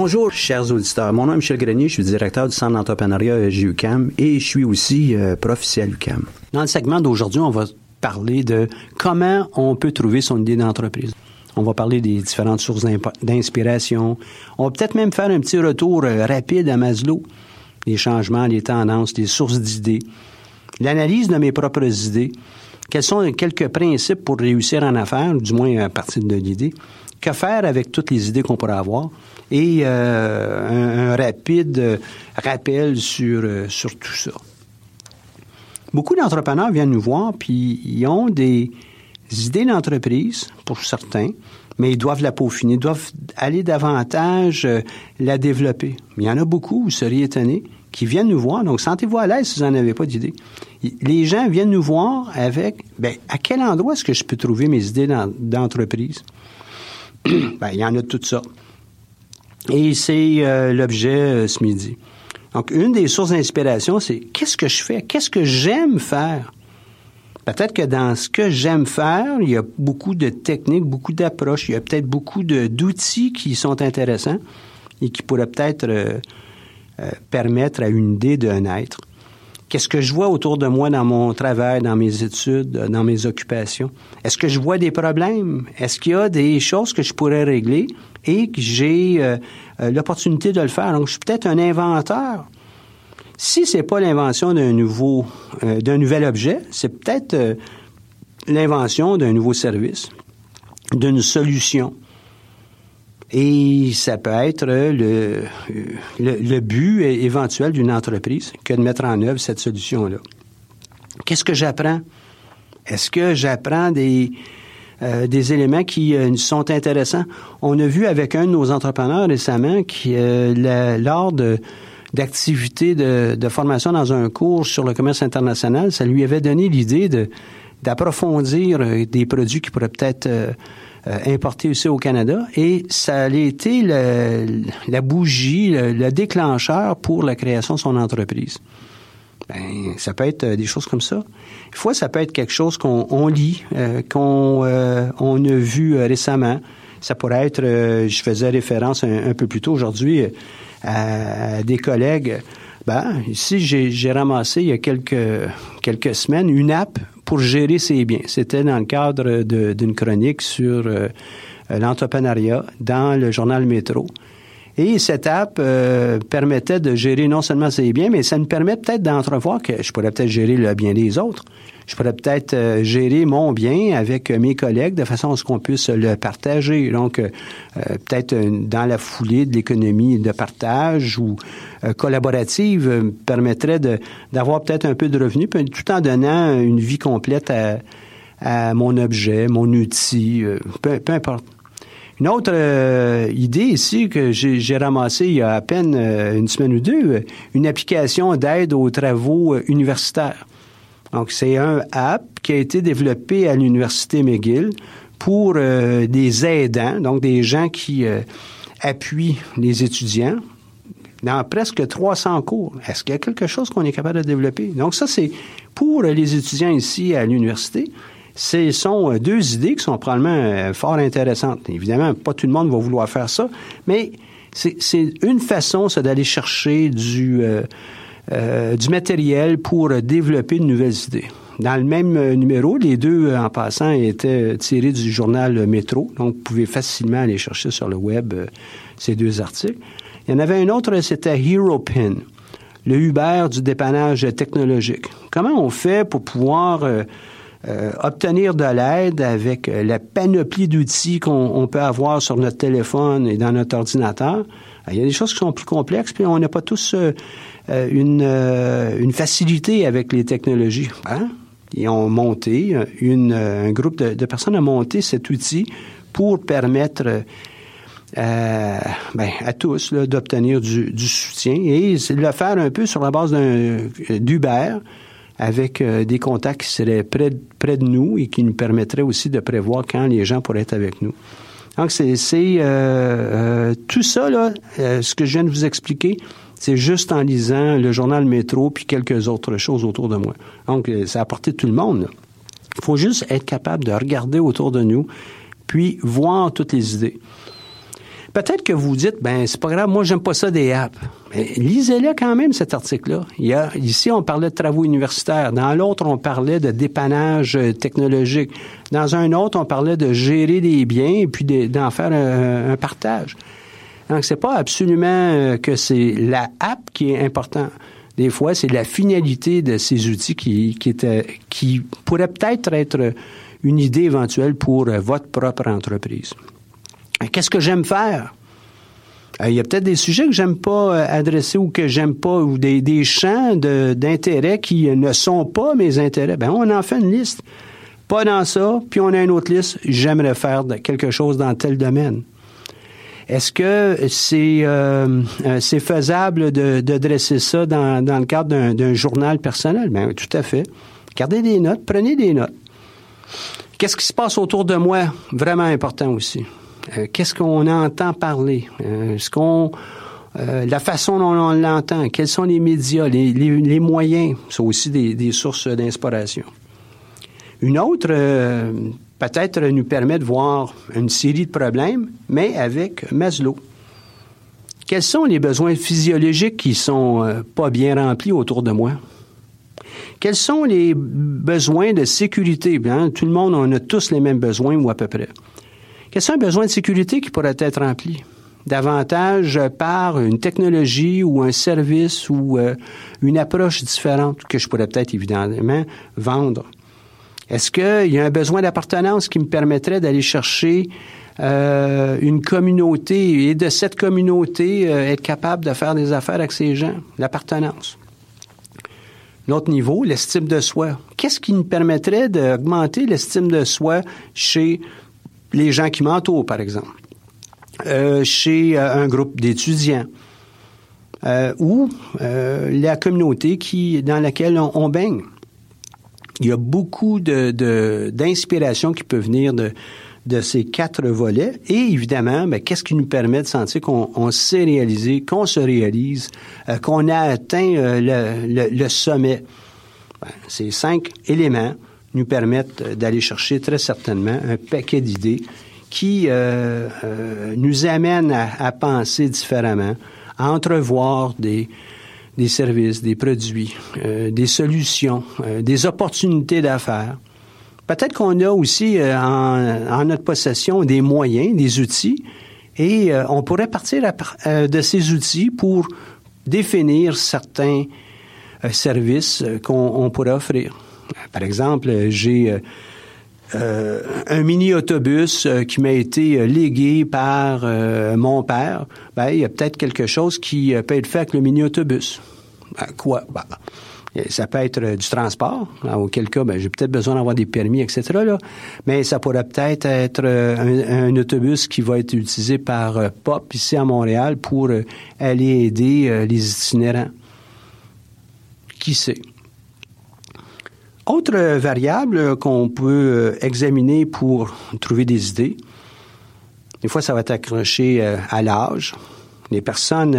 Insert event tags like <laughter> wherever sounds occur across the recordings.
Bonjour, chers auditeurs. Mon nom est Michel Grenier, je suis directeur du Centre d'entrepreneuriat JUCAM et je suis aussi euh, prof. Dans le segment d'aujourd'hui, on va parler de comment on peut trouver son idée d'entreprise. On va parler des différentes sources d'inspiration. On va peut-être même faire un petit retour euh, rapide à Maslow, les changements, les tendances, les sources d'idées, l'analyse de mes propres idées, quels sont quelques principes pour réussir en affaires, du moins à partir de l'idée, que faire avec toutes les idées qu'on pourrait avoir? Et euh, un, rapide rappel sur, euh, sur tout ça. Beaucoup d'entrepreneurs viennent nous voir, puis ils ont des idées d'entreprise, pour certains, mais ils doivent la peaufiner, ils doivent aller davantage euh, la développer. Il y en a beaucoup, vous seriez étonnés, qui viennent nous voir. Donc, sentez-vous à l'aise si vous n'en avez pas d'idée. Les gens viennent nous voir avec, ben, à quel endroit est-ce que je peux trouver mes idées d'entreprise? <clears throat> ben, il y en a toutes sortes. Et c'est euh, l'objet euh, ce midi. Donc, une des sources d'inspiration, c'est qu'est-ce que je fais? Qu'est-ce que j'aime faire? Peut-être que dans ce que j'aime faire, il y a beaucoup de techniques, beaucoup d'approches, il y a peut-être beaucoup d'outils qui sont intéressants et qui pourraient peut-être euh, permettre à une idée de naître. Qu'est-ce que je vois autour de moi dans mon travail, dans mes études, dans mes occupations? Est-ce que je vois des problèmes? Est-ce qu'il y a des choses que je pourrais régler? Et que j'ai euh, euh, l'opportunité de le faire? Donc, je suis peut-être un inventeur. Si c'est pas l'invention d'un nouveau, euh, d'un nouvel objet, c'est peut-être l'invention d'un nouveau service, d'une solution. Et ça peut être le, le, but éventuel d'une entreprise que de mettre en œuvre cette solution-là. Qu'est-ce que j'apprends? Est-ce que j'apprends des, euh, des éléments qui euh, sont intéressants? On a vu avec un de nos entrepreneurs récemment qui, euh, lors de d'activités de, formation dans un cours sur le commerce international, ça lui avait donné l'idée d'approfondir des produits qui pourraient peut-être euh, importé aussi au Canada et ça a été la bougie, le, déclencheur pour la création de son entreprise. Ben, ça peut être euh, des choses comme ça. Une fois, ça peut être quelque chose qu'on lit, euh, qu'on on a vu récemment. Ça pourrait être, je faisais référence un, peu plus tôt aujourd'hui à, des collègues. Ben, ici, j'ai ramassé il y a quelques, quelques semaines une app pour gérer ses biens. C'était dans le cadre d'une chronique sur euh, l'entrepreneuriat dans le journal Métro. Et cette app euh, permettait de gérer non seulement ses biens, mais ça nous permet peut-être d'entrevoir que je pourrais peut-être gérer le bien des autres je pourrais peut-être euh, gérer mon bien avec mes collègues de façon à ce qu'on puisse le partager. Donc, euh, euh, peut-être dans la foulée de l'économie de partage ou collaborative permettrait d'avoir peut-être un peu de revenus, tout en donnant une vie complète à, mon objet, mon outil, peu, importe. Une autre idée ici que j'ai ramassée il y a à peine une semaine ou deux, une application d'aide aux travaux universitaires. Donc, c'est un app qui a été développé à l'Université McGill pour euh, des aidants, donc des gens qui euh, appuient les étudiants dans presque 300 cours. Est-ce qu'il y a quelque chose qu'on est capable de développer? Donc, ça, c'est pour les étudiants ici à l'université. Ce sont euh, deux idées qui sont probablement fort intéressantes. Évidemment, pas tout le monde va vouloir faire ça, mais c'est une façon, c'est d'aller chercher du, euh, du matériel pour développer de nouvelles idées. Dans le même euh, numéro, les deux, euh, en passant, étaient tirés du journal Métro, donc vous pouvez facilement aller chercher sur le web ces deux articles. Il y en avait un autre, c'était HeroPin, le Uber du dépannage technologique. Comment on fait pour pouvoir obtenir de l'aide avec la panoplie d'outils qu'on peut avoir sur notre téléphone et dans notre ordinateur? Il y a des choses qui sont plus complexes, puis on n'a pas tous euh, une, euh, facilité avec les technologies. Hein? Ils ont monté, un groupe de, personnes a monté cet outil pour permettre euh, ben, à tous d'obtenir du, soutien et le faire un peu sur la base d'Uber avec des contacts qui seraient près, près de nous et qui nous permettraient aussi de prévoir quand les gens pourraient être avec nous. Donc, c'est euh, tout ça, là, ce que je viens de vous expliquer, c'est juste en lisant le journal Métro puis quelques autres choses autour de moi. Donc, euh, ça a apporté tout le monde. Il faut juste être capable de regarder autour de nous puis voir toutes les idées. Peut-être que vous dites, ben c'est pas grave, moi j'aime pas ça des apps. Lisez-le quand même cet article-là. Ici on parlait de travaux universitaires, dans l'autre on parlait de dépannage euh, technologique, dans un autre on parlait de gérer des biens et puis d'en faire un partage. Donc, c'est pas absolument euh, que c'est la app qui est important. Des fois, c'est la finalité de ces outils qui, qui, qui pourrait peut-être être une idée éventuelle pour euh, votre propre entreprise. Qu'est-ce que j'aime faire? Euh, il y a peut-être des sujets que j'aime pas adresser ou que j'aime pas, ou des, des champs d'intérêt qui ne sont pas mes intérêts. Ben, on en fait une liste. Pas dans ça, puis on a une autre liste. J'aimerais faire quelque chose dans tel domaine. Est-ce que c'est euh, euh, c'est faisable de, dresser ça dans, dans le cadre d'un journal personnel? Bien, tout à fait. Gardez des notes, prenez des notes. Qu'est-ce qui se passe autour de moi? Vraiment important aussi. Euh, qu'est-ce qu'on entend parler? Est-ce qu'on la façon dont on l'entend, quels sont les médias, les, les, les moyens sont aussi des, sources d'inspiration. Une autre peut-être nous permet de voir une série de problèmes, mais avec Maslow. Quels sont les besoins physiologiques qui sont euh, pas bien remplis autour de moi? Quels sont les besoins de sécurité? Bien, tout le monde, on a tous les mêmes besoins ou à peu près. Quels sont les besoins de sécurité qui pourraient être remplis? davantage par une technologie ou un service ou euh, une approche différente que je pourrais peut-être évidemment vendre. Est-ce qu'il y a un besoin d'appartenance qui me permettrait d'aller chercher euh, une communauté et de cette communauté euh, être capable de faire des affaires avec ces gens? L'appartenance? L'autre niveau, l'estime de soi. Qu'est-ce qui me permettrait d'augmenter l'estime de soi chez les gens qui m'entourent, par exemple, euh, chez un groupe d'étudiants, ou la communauté qui, dans laquelle on baigne il y a beaucoup d'inspiration qui peut venir de, ces quatre volets. Et évidemment, ben, qu'est-ce qui nous permet de sentir qu'on s'est réalisé, qu'on se réalise, euh, qu'on a atteint euh, le, le, sommet? Ben, ces cinq éléments nous permettent d'aller chercher très certainement un paquet d'idées qui euh, nous amènent à, penser différemment, à entrevoir des, des services, des produits, euh, des solutions, euh, des opportunités d'affaires. Peut-être qu'on a aussi euh, en, notre possession des moyens, des outils, et on pourrait partir de ces outils pour définir certains services qu'on pourrait offrir. Par exemple, j'ai un mini-autobus qui m'a été légué par mon père, ben, il y a peut-être quelque chose qui peut être fait avec le mini-autobus. Ben, quoi? Ben, ça peut être du transport, auquel cas, ben, j'ai peut-être besoin d'avoir des permis, etc. Là. Mais ça pourrait peut-être être un, autobus qui va être utilisé par euh, POP ici à Montréal pour euh, aller aider euh, les itinérants. Qui sait? Autre variable qu'on peut examiner pour trouver des idées, des fois ça va être accroché à l'âge. Les personnes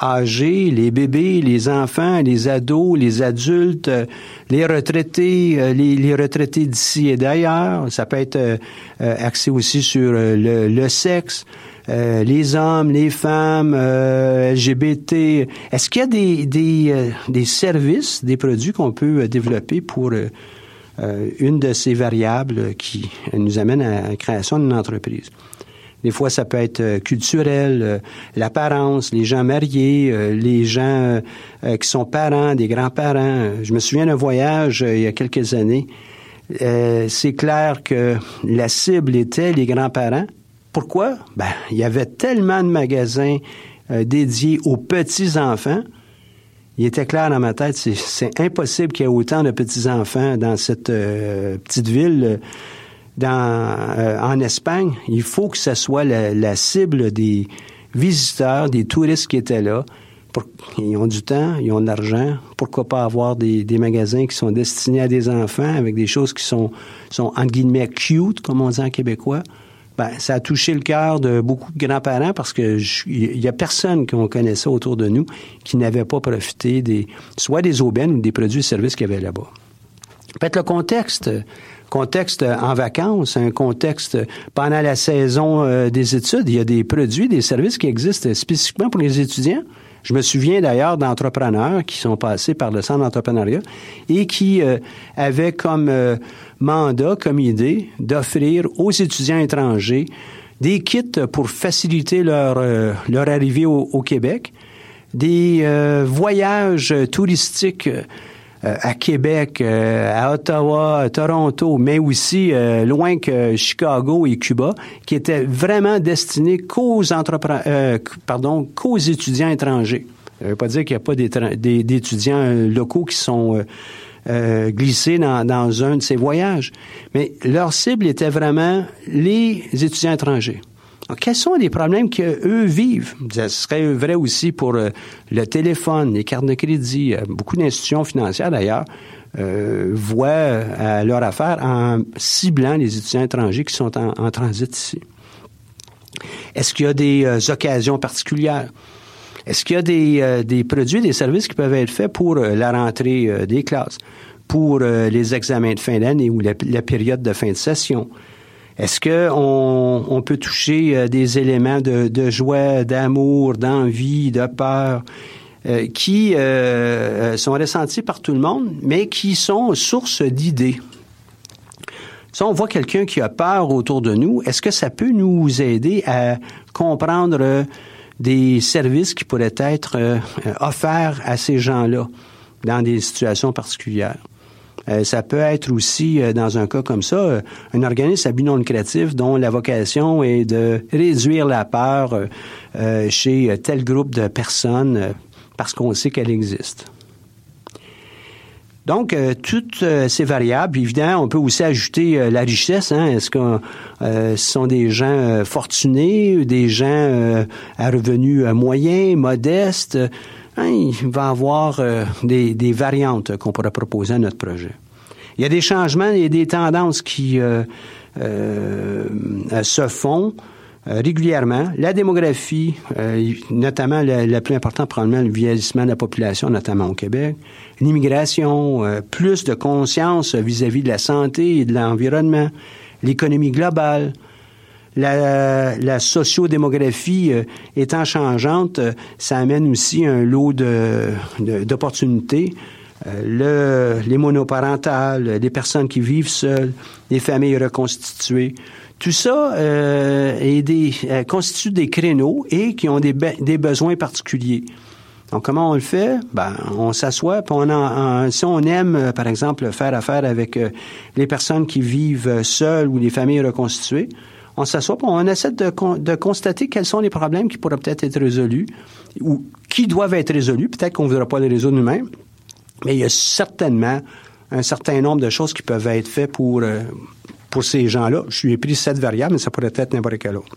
âgés, les bébés, les enfants, les ados, les adultes, euh, les retraités, euh, les, retraités d'ici et d'ailleurs. Ça peut être euh, axé aussi sur le, sexe. Les hommes, les femmes, LGBT. Est-ce qu'il y a des, des, services, des produits qu'on peut développer pour une de ces variables qui nous amène à la création d'une entreprise? Des fois, ça peut être euh, culturel, euh, l'apparence, les gens mariés, euh, les gens qui sont parents, des grands-parents. Je me souviens d'un voyage il y a quelques années. c'est clair que la cible était les grands-parents. Pourquoi? Ben, il y avait tellement de magasins dédiés aux petits-enfants. Il était clair dans ma tête, c'est impossible qu'il y ait autant de petits-enfants dans cette petite ville dans, euh, en Espagne, il faut que ce soit la, cible des visiteurs, des touristes qui étaient là. Ils ont du temps, ils ont de l'argent. Pourquoi pas avoir des, magasins qui sont destinés à des enfants avec des choses qui sont, sont guillemets cute, comme on dit en québécois? Ben, ça a touché le cœur de beaucoup de grands-parents parce que il y a personne qu'on connaissait autour de nous qui n'avait pas profité des, soit des aubaines ou des produits et services qu'il y avait là-bas. Peut-être le contexte contexte en vacances, un contexte pendant la saison euh, des études. Il y a des produits, des services qui existent spécifiquement pour les étudiants. Je me souviens d'ailleurs d'entrepreneurs qui sont passés par le centre d'entrepreneuriat et qui euh, avaient comme euh, mandat, comme idée, d'offrir aux étudiants étrangers des kits pour faciliter leur, leur arrivée au, au Québec, des voyages touristiques euh, à Québec, euh, à Ottawa, Toronto, mais aussi euh, loin que Chicago et Cuba, qui étaient vraiment destinés qu'aux pardon, qu'aux étudiants étrangers. Ça ne veut pas dire qu'il n'y a pas d'étudiants locaux qui sont glissés dans, dans un de ces voyages, mais leur cible était vraiment les étudiants étrangers quels sont les problèmes qu'eux vivent? Ce serait vrai aussi pour euh, le téléphone, les cartes de crédit. Euh, beaucoup d'institutions financières, d'ailleurs, euh, voient leur affaire en ciblant les étudiants étrangers qui sont en, transit ici. Est-ce qu'il y a des occasions particulières? Est-ce qu'il y a des, des, produits, des services qui peuvent être faits pour la rentrée des classes, pour les examens de fin d'année ou la, période de fin de session? Est-ce qu'on on peut toucher euh, des éléments de, de joie, d'amour, d'envie, de peur euh, qui euh, sont ressentis par tout le monde, mais qui sont source d'idées? Si on voit quelqu'un qui a peur autour de nous, est-ce que ça peut nous aider à comprendre des services qui pourraient être offerts à ces gens-là dans des situations particulières? Euh, ça peut être aussi, euh, dans un cas comme ça, euh, un organisme à but non lucratif dont la vocation est de réduire la peur chez tel groupe de personnes parce qu'on sait qu'elle existe. Donc, toutes ces variables, évidemment, on peut aussi ajouter la richesse. Hein. Est-ce que ce sont des gens fortunés, des gens à revenus moyens, modestes? Hein, il va avoir euh, des, des, variantes qu'on pourrait proposer à notre projet. Il y a des changements et des tendances qui euh, euh, se font régulièrement. La démographie, notamment le, plus important probablement le vieillissement de la population, notamment au Québec. L'immigration, plus de conscience vis-à-vis -vis de la santé et de l'environnement. L'économie globale, la, la sociodémographie euh, étant changeante, euh, ça amène aussi un lot d'opportunités. Euh, le, les monoparentales, les personnes qui vivent seules, les familles reconstituées. Tout ça est des, constitue des créneaux et qui ont des, des besoins particuliers. Donc, comment on le fait? Ben, on s'assoit, on en, si on aime, par exemple, faire affaire avec les personnes qui vivent seules ou les familles reconstituées, on s'assoit, on essaie de, constater quels sont les problèmes qui pourraient peut-être être résolus ou qui doivent être résolus. Peut-être qu'on ne voudra pas les résoudre nous-mêmes, mais il y a certainement un certain nombre de choses qui peuvent être faites pour, euh, pour ces gens-là. Je lui ai pris cette variable, mais ça pourrait être n'importe quelle autre.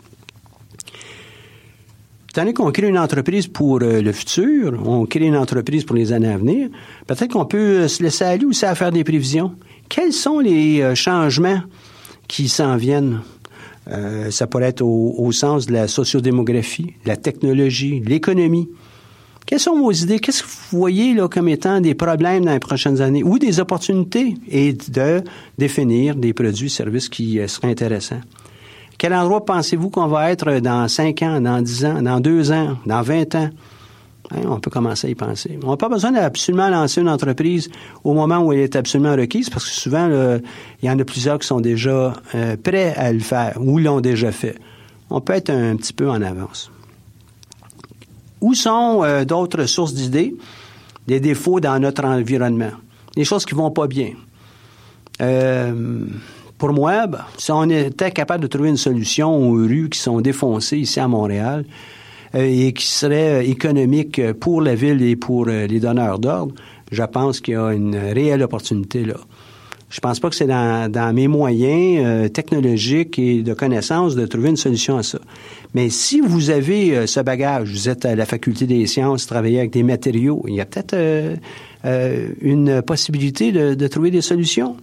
donné qu'on crée une entreprise pour le futur, on crée une entreprise pour les années à venir, peut-être qu'on peut se laisser aller aussi à faire des prévisions. Quels sont les changements qui s'en viennent? Ça pourrait être au, au, sens de la sociodémographie, la technologie, l'économie. Quelles sont vos idées? Qu'est-ce que vous voyez là, comme étant des problèmes dans les prochaines années ou des opportunités et de définir des produits et services qui euh, seraient intéressants? Quel endroit pensez-vous qu'on va être dans 5 ans, dans 10 ans, dans 2 ans, dans 20 ans? Hein, on peut commencer à y penser. On n'a pas besoin d'absolument lancer une entreprise au moment où elle est absolument requise, parce que souvent, il y en a plusieurs qui sont déjà euh, prêts à le faire ou l'ont déjà fait. On peut être un petit peu en avance. Où sont euh, d'autres sources d'idées, des défauts dans notre environnement, des choses qui vont pas bien? Euh, pour moi, ben, si on était capable de trouver une solution aux rues qui sont défoncées ici à Montréal et qui serait économique pour la ville et pour les donneurs d'ordre, je pense qu'il y a une réelle opportunité là. Je pense pas que c'est dans, mes moyens euh, technologiques et de connaissances de trouver une solution à ça. Mais si vous avez euh, ce bagage, vous êtes à la faculté des sciences, travaillez avec des matériaux, il y a peut-être euh, une possibilité de, de, trouver des solutions.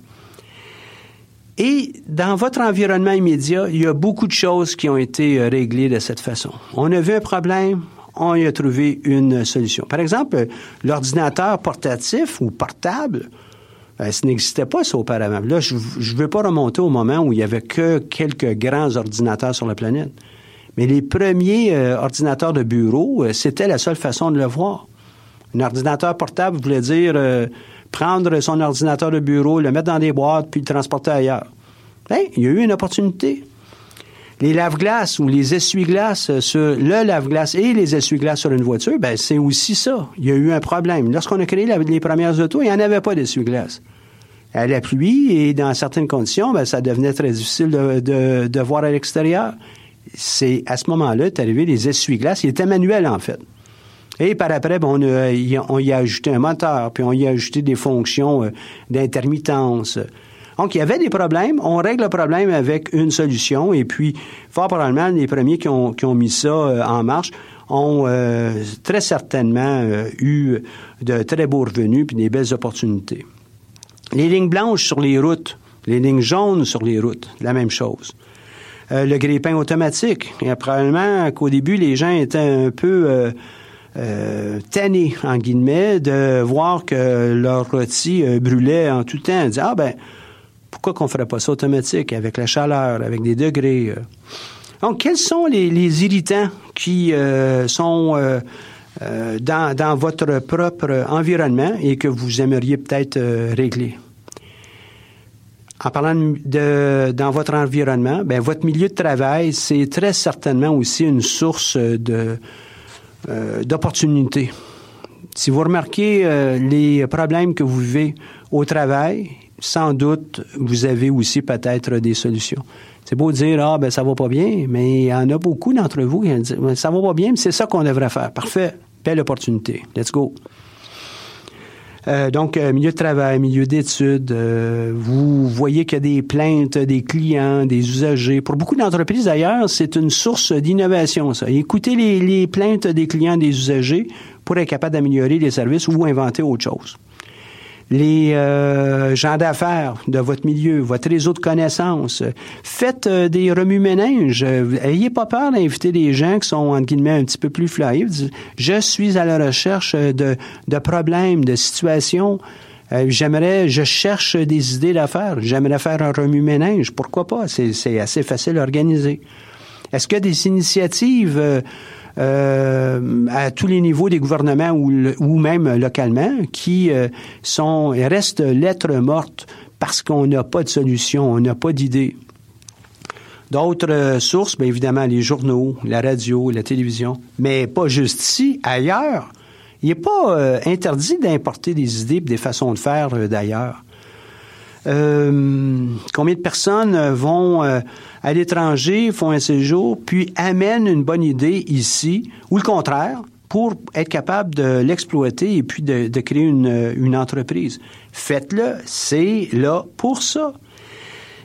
Et dans votre environnement immédiat, il y a beaucoup de choses qui ont été réglées de cette façon. On a vu un problème, on y a trouvé une solution. Par exemple, l'ordinateur portatif ou portable, euh, ça n'existait pas, ça, auparavant. Là, je ne veux pas remonter au moment où il y avait que quelques grands ordinateurs sur la planète. Mais les premiers euh, ordinateurs de bureau, euh, c'était la seule façon de le voir. Un ordinateur portable voulait dire prendre son ordinateur de bureau, le mettre dans des boîtes, puis le transporter ailleurs. Hey, il y a eu une opportunité. Les lave-glaces ou les essuie-glaces sur le lave-glace et les essuie-glaces sur une voiture, ben c'est aussi ça. Il y a eu un problème. Lorsqu'on a créé les premières autos, il n'y en avait pas d'essuie-glaces. À la pluie et dans certaines conditions, ben, ça devenait très difficile de, voir à l'extérieur. C'est à ce moment-là est arrivé les essuie-glaces. Ils étaient manuels en fait. Et par après, ben, on, on, y a ajouté un moteur, puis on y a ajouté des fonctions euh, d'intermittence. Donc, il y avait des problèmes. On règle le problème avec une solution. Et puis, fort probablement, les premiers qui ont, qui ont mis ça euh, en marche ont euh, très certainement euh, eu de très beaux revenus puis des belles opportunités. Les lignes blanches sur les routes, les lignes jaunes sur les routes, la même chose. le grille-pain automatique. Et probablement qu'au début, les gens étaient un peu euh, en guillemets, de voir que leur rôti brûlait en tout temps. Ils ah ben, pourquoi qu'on ne ferait pas ça automatique, avec la chaleur, avec des degrés? Euh? Donc, quels sont les, irritants qui euh, sont euh, dans, votre propre environnement et que vous aimeriez peut-être régler? En parlant de, dans votre environnement, ben, votre milieu de travail, c'est très certainement aussi une source de d'opportunités. Si vous remarquez les problèmes que vous vivez au travail, sans doute, vous avez aussi peut-être des solutions. C'est beau dire, ah, ben, ça va pas bien, mais il y en a beaucoup d'entre vous qui disent, ça va pas bien, mais c'est ça qu'on devrait faire. Parfait. Belle opportunité. Let's go. Euh, donc, euh, milieu de travail, milieu d'études, euh, vous voyez qu'il y a des plaintes des clients, des usagers. Pour beaucoup d'entreprises, d'ailleurs, c'est une source d'innovation, ça. Écoutez les, les plaintes des clients, des usagers pour être capable d'améliorer les services ou inventer autre chose les euh, gens d'affaires de votre milieu, votre réseau de connaissances. Faites euh, des remue-ménages. Ayez pas peur d'inviter des gens qui sont, entre guillemets, un petit peu plus flyés. Je suis à la recherche de, de problèmes, de situations. Euh, j'aimerais, je cherche des idées d'affaires. J'aimerais faire un remue-ménage. Pourquoi pas? C'est assez facile à organiser. Est-ce qu'il y a des initiatives euh, à tous les niveaux des gouvernements ou, même localement qui euh, sont restent lettres mortes parce qu'on n'a pas de solution, on n'a pas d'idée. D'autres euh, sources, bien évidemment, les journaux, la radio, la télévision, mais pas juste ici, ailleurs. Il n'est pas interdit d'importer des idées et des façons de faire d'ailleurs. Euh, combien de personnes euh, vont euh, à l'étranger, font un séjour, puis amènent une bonne idée ici, ou le contraire, pour être capable de l'exploiter et puis de, créer une, entreprise. Faites-le, c'est là pour ça.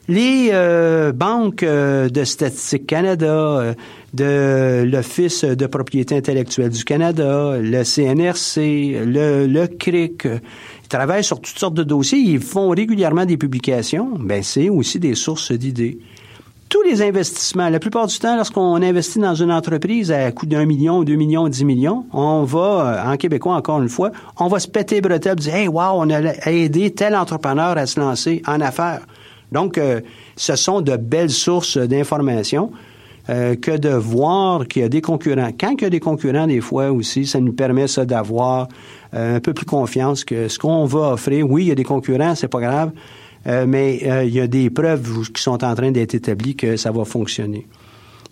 Les euh, banques euh, de Statistique Canada, euh, de l'Office de propriété intellectuelle du Canada, le CNRC, le, le CRIC, travaillent sur toutes sortes de dossiers, ils font régulièrement des publications, ben c'est aussi des sources d'idées tous les investissements, la plupart du temps, lorsqu'on investit dans une entreprise à coût d'un million, deux millions, dix millions, on va, en québécois encore une fois, on va se péter bretelles, dire, hey, wow, on a aidé tel entrepreneur à se lancer en affaires. Donc, euh, ce sont de belles sources d'informations euh, que de voir qu'il y a des concurrents. Quand il y a des concurrents, des fois aussi, ça nous permet ça d'avoir euh, un peu plus confiance que ce qu'on va offrir. Oui, il y a des concurrents, c'est pas grave, mais il y a des preuves qui sont en train d'être établies que ça va fonctionner.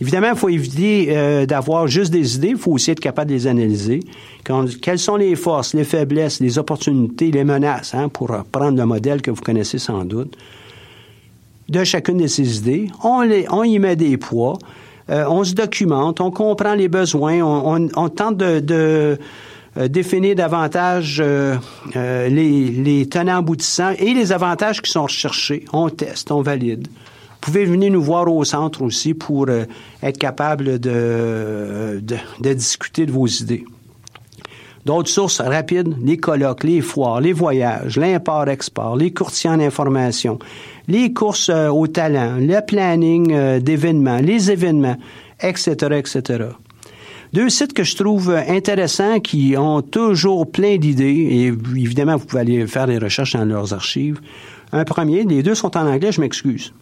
Évidemment, il faut éviter d'avoir juste des idées, il faut aussi être capable de les analyser. quelles sont les forces, les faiblesses, les opportunités, les menaces, hein, pour prendre le modèle que vous connaissez sans doute de chacune de ces idées. On, les, on y met des poids. Euh, on se documente, on comprend les besoins, on, on, tente de, de euh, définir davantage euh, les, les tenants aboutissants et les avantages qui sont recherchés. On teste, on valide. Vous pouvez venir nous voir au centre aussi pour être capable de, de, de discuter de vos idées. D'autres sources rapides, les colloques, les foires, les voyages, l'import-export, les courtiers en information, les courses euh, au talent, le planning euh, d'événements, les événements, etc., etc. Deux sites que je trouve intéressants qui ont toujours plein d'idées et évidemment vous pouvez aller faire des recherches dans leurs archives. Un premier, les deux sont en anglais, je m'excuse.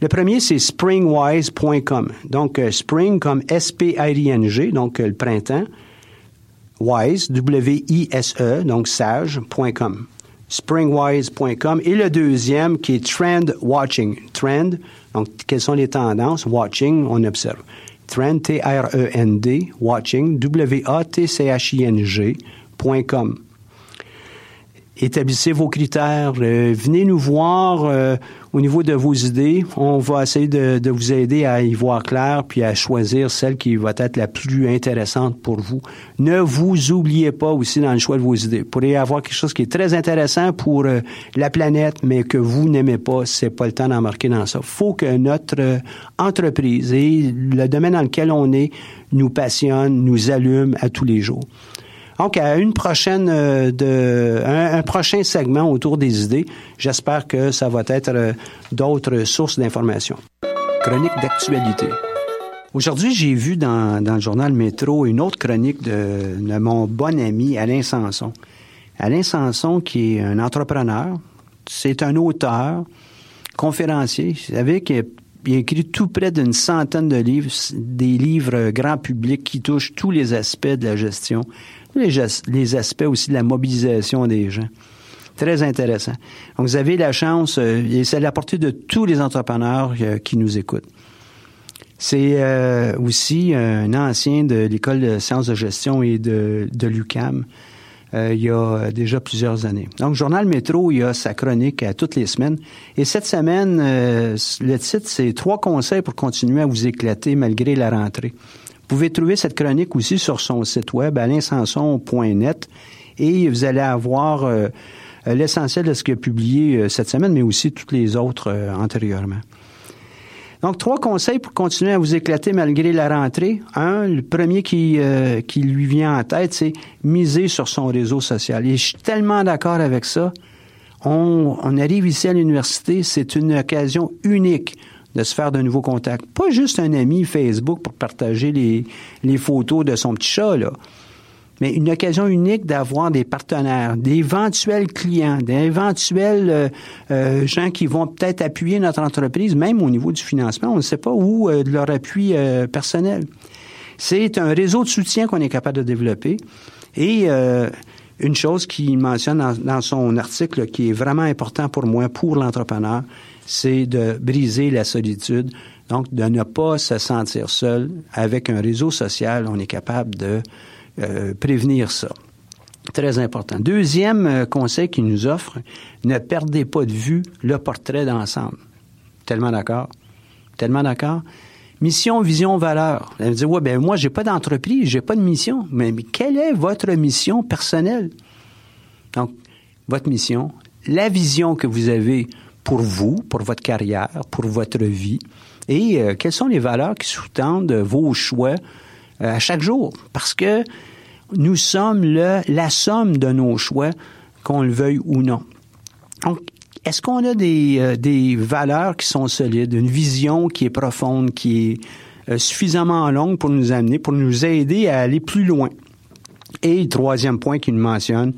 Le premier, c'est springwise.com. Donc, euh, spring comme S-P-R-I-N-G, donc le printemps. Wise, W-I-S-E, donc sage.com springwise.com et le deuxième qui est Trend Watching. Trend, donc quelles sont les tendances? Watching, on observe. Trend, T-R-E-N-D, Watching, W-A-T-C-H-I-N-G.com établissez vos critères, euh, venez nous voir euh, au niveau de vos idées. On va essayer de, de, vous aider à y voir clair puis à choisir celle qui va être la plus intéressante pour vous. Ne vous oubliez pas aussi dans le choix de vos idées. Vous pourriez avoir quelque chose qui est très intéressant pour euh, la planète, mais que vous n'aimez pas, c'est pas le temps d'embarquer dans ça. Faut que notre entreprise et le domaine dans lequel on est nous passionne, nous allume à tous les jours. Donc, à une prochaine euh, de un, prochain segment autour des idées, j'espère que ça va être euh, d'autres sources d'informations. Chronique d'actualité. Aujourd'hui, j'ai vu dans, dans, le journal Métro une autre chronique de, de, mon bon ami Alain Sanson. Alain Sanson, qui est un entrepreneur, c'est un auteur, conférencier. Vous savez qu'il a écrit tout près d'une centaine de livres, des livres grand public qui touchent tous les aspects de la gestion, les, aspects aussi de la mobilisation des gens. Très intéressant. Donc, vous avez la chance, euh, et c'est à la portée de tous les entrepreneurs euh, qui nous écoutent. C'est euh, aussi un ancien de l'École de sciences de gestion et de, de l'UCAM il y a déjà plusieurs années. Donc, Journal Métro, il y a sa chronique à toutes les semaines. Et cette semaine, le titre, c'est Trois conseils pour continuer à vous éclater malgré la rentrée. Vous pouvez trouver cette chronique aussi sur son site web alainsanson.net et vous allez avoir euh, l'essentiel de ce qu'il a publié euh, cette semaine, mais aussi toutes les autres euh, antérieurement. Donc, trois conseils pour continuer à vous éclater malgré la rentrée. Un, le premier qui, qui lui vient en tête, c'est miser sur son réseau social. Et je suis tellement d'accord avec ça. On, on arrive ici à l'université, c'est une occasion unique de se faire de nouveaux contacts. Pas juste un ami Facebook pour partager les, les photos de son petit chat, là. Mais une occasion unique d'avoir des partenaires, d'éventuels clients, d'éventuels euh, euh, gens qui vont peut-être appuyer notre entreprise, même au niveau du financement. On ne sait pas où euh, de leur appui personnel. C'est un réseau de soutien qu'on est capable de développer. Et une chose qu'il mentionne dans, dans, son article qui est vraiment important pour moi, pour l'entrepreneur, c'est de briser la solitude, donc de ne pas se sentir seul. Avec un réseau social, on est capable de euh, prévenir ça. Très important. Deuxième euh, conseil qu'il nous offre, ne perdez pas de vue le portrait d'ensemble. Tellement d'accord? Tellement d'accord? Mission, vision, valeur. Elle me dit, ouais, ben moi, j'ai pas d'entreprise, j'ai pas de mission. Mais, quelle est votre mission personnelle? Donc, votre mission, la vision que vous avez pour vous, pour votre carrière, pour votre vie, et euh, quelles sont les valeurs qui sous-tendent vos choix euh, à chaque jour. Parce que nous sommes le, la somme de nos choix, qu'on le veuille ou non. Donc, est-ce qu'on a des, euh, des valeurs qui sont solides, une vision qui est profonde, qui est suffisamment longue pour nous amener, pour nous aider à aller plus loin? Et le troisième point qu'il mentionne,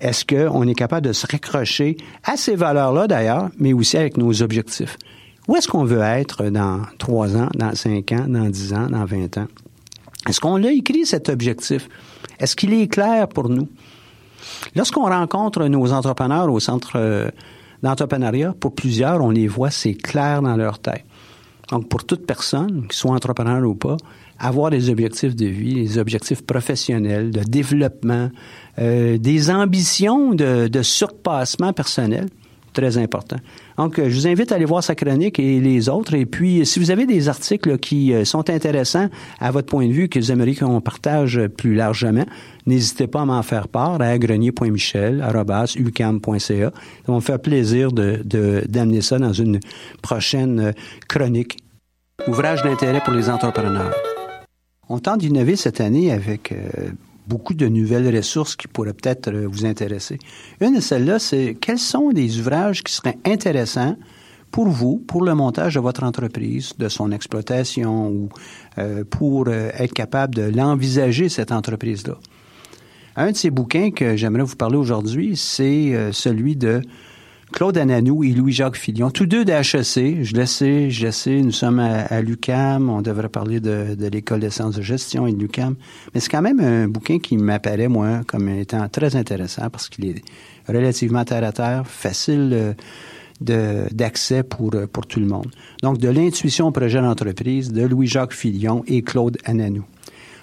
est-ce qu'on est capable de se raccrocher à ces valeurs-là d'ailleurs, mais aussi avec nos objectifs? Où est-ce qu'on veut être dans trois ans, dans cinq ans, dans dix ans, dans vingt ans? Est-ce qu'on a écrit cet objectif? Est-ce qu'il est clair pour nous? Lorsqu'on rencontre nos entrepreneurs au centre euh, d'entrepreneuriat, pour plusieurs, on les voit, c'est clair dans leur tête. Donc, pour toute personne, qu'il soit entrepreneur ou pas, avoir des objectifs de vie, des objectifs professionnels, de développement, euh, des ambitions de surpassement personnel, très important. Donc, euh, je vous invite à aller voir sa chronique et les autres. Et puis, si vous avez des articles qui euh, sont intéressants à votre point de vue, que vous aimeriez qu'on partage plus largement, n'hésitez pas à m'en faire part à grenier.michel.ucam.ca. Ça va me faire plaisir de, d'amener ça dans une prochaine euh, chronique. Ouvrage d'intérêt pour les entrepreneurs. On tente d'innover cette année avec beaucoup de nouvelles ressources qui pourraient peut-être euh, vous intéresser. Une de celles-là, c'est quels sont des ouvrages qui seraient intéressants pour vous, pour le montage de votre entreprise, de son exploitation ou euh, pour euh, être capable de l'envisager, cette entreprise-là? Un de ces bouquins que j'aimerais vous parler aujourd'hui, c'est celui de Claude Ananou et Louis-Jacques Filion, tous deux d'HEC. Je le sais, je le sais, nous sommes à, l'UCAM, on devrait parler de, l'École des sciences de gestion et de l'UCAM. Mais c'est quand même un bouquin qui m'apparaît, moi, comme étant très intéressant parce qu'il est relativement terre à terre, facile euh, d'accès pour, euh, pour tout le monde. Donc, de l'intuition au projet d'entreprise de Louis-Jacques Filion et Claude Ananou.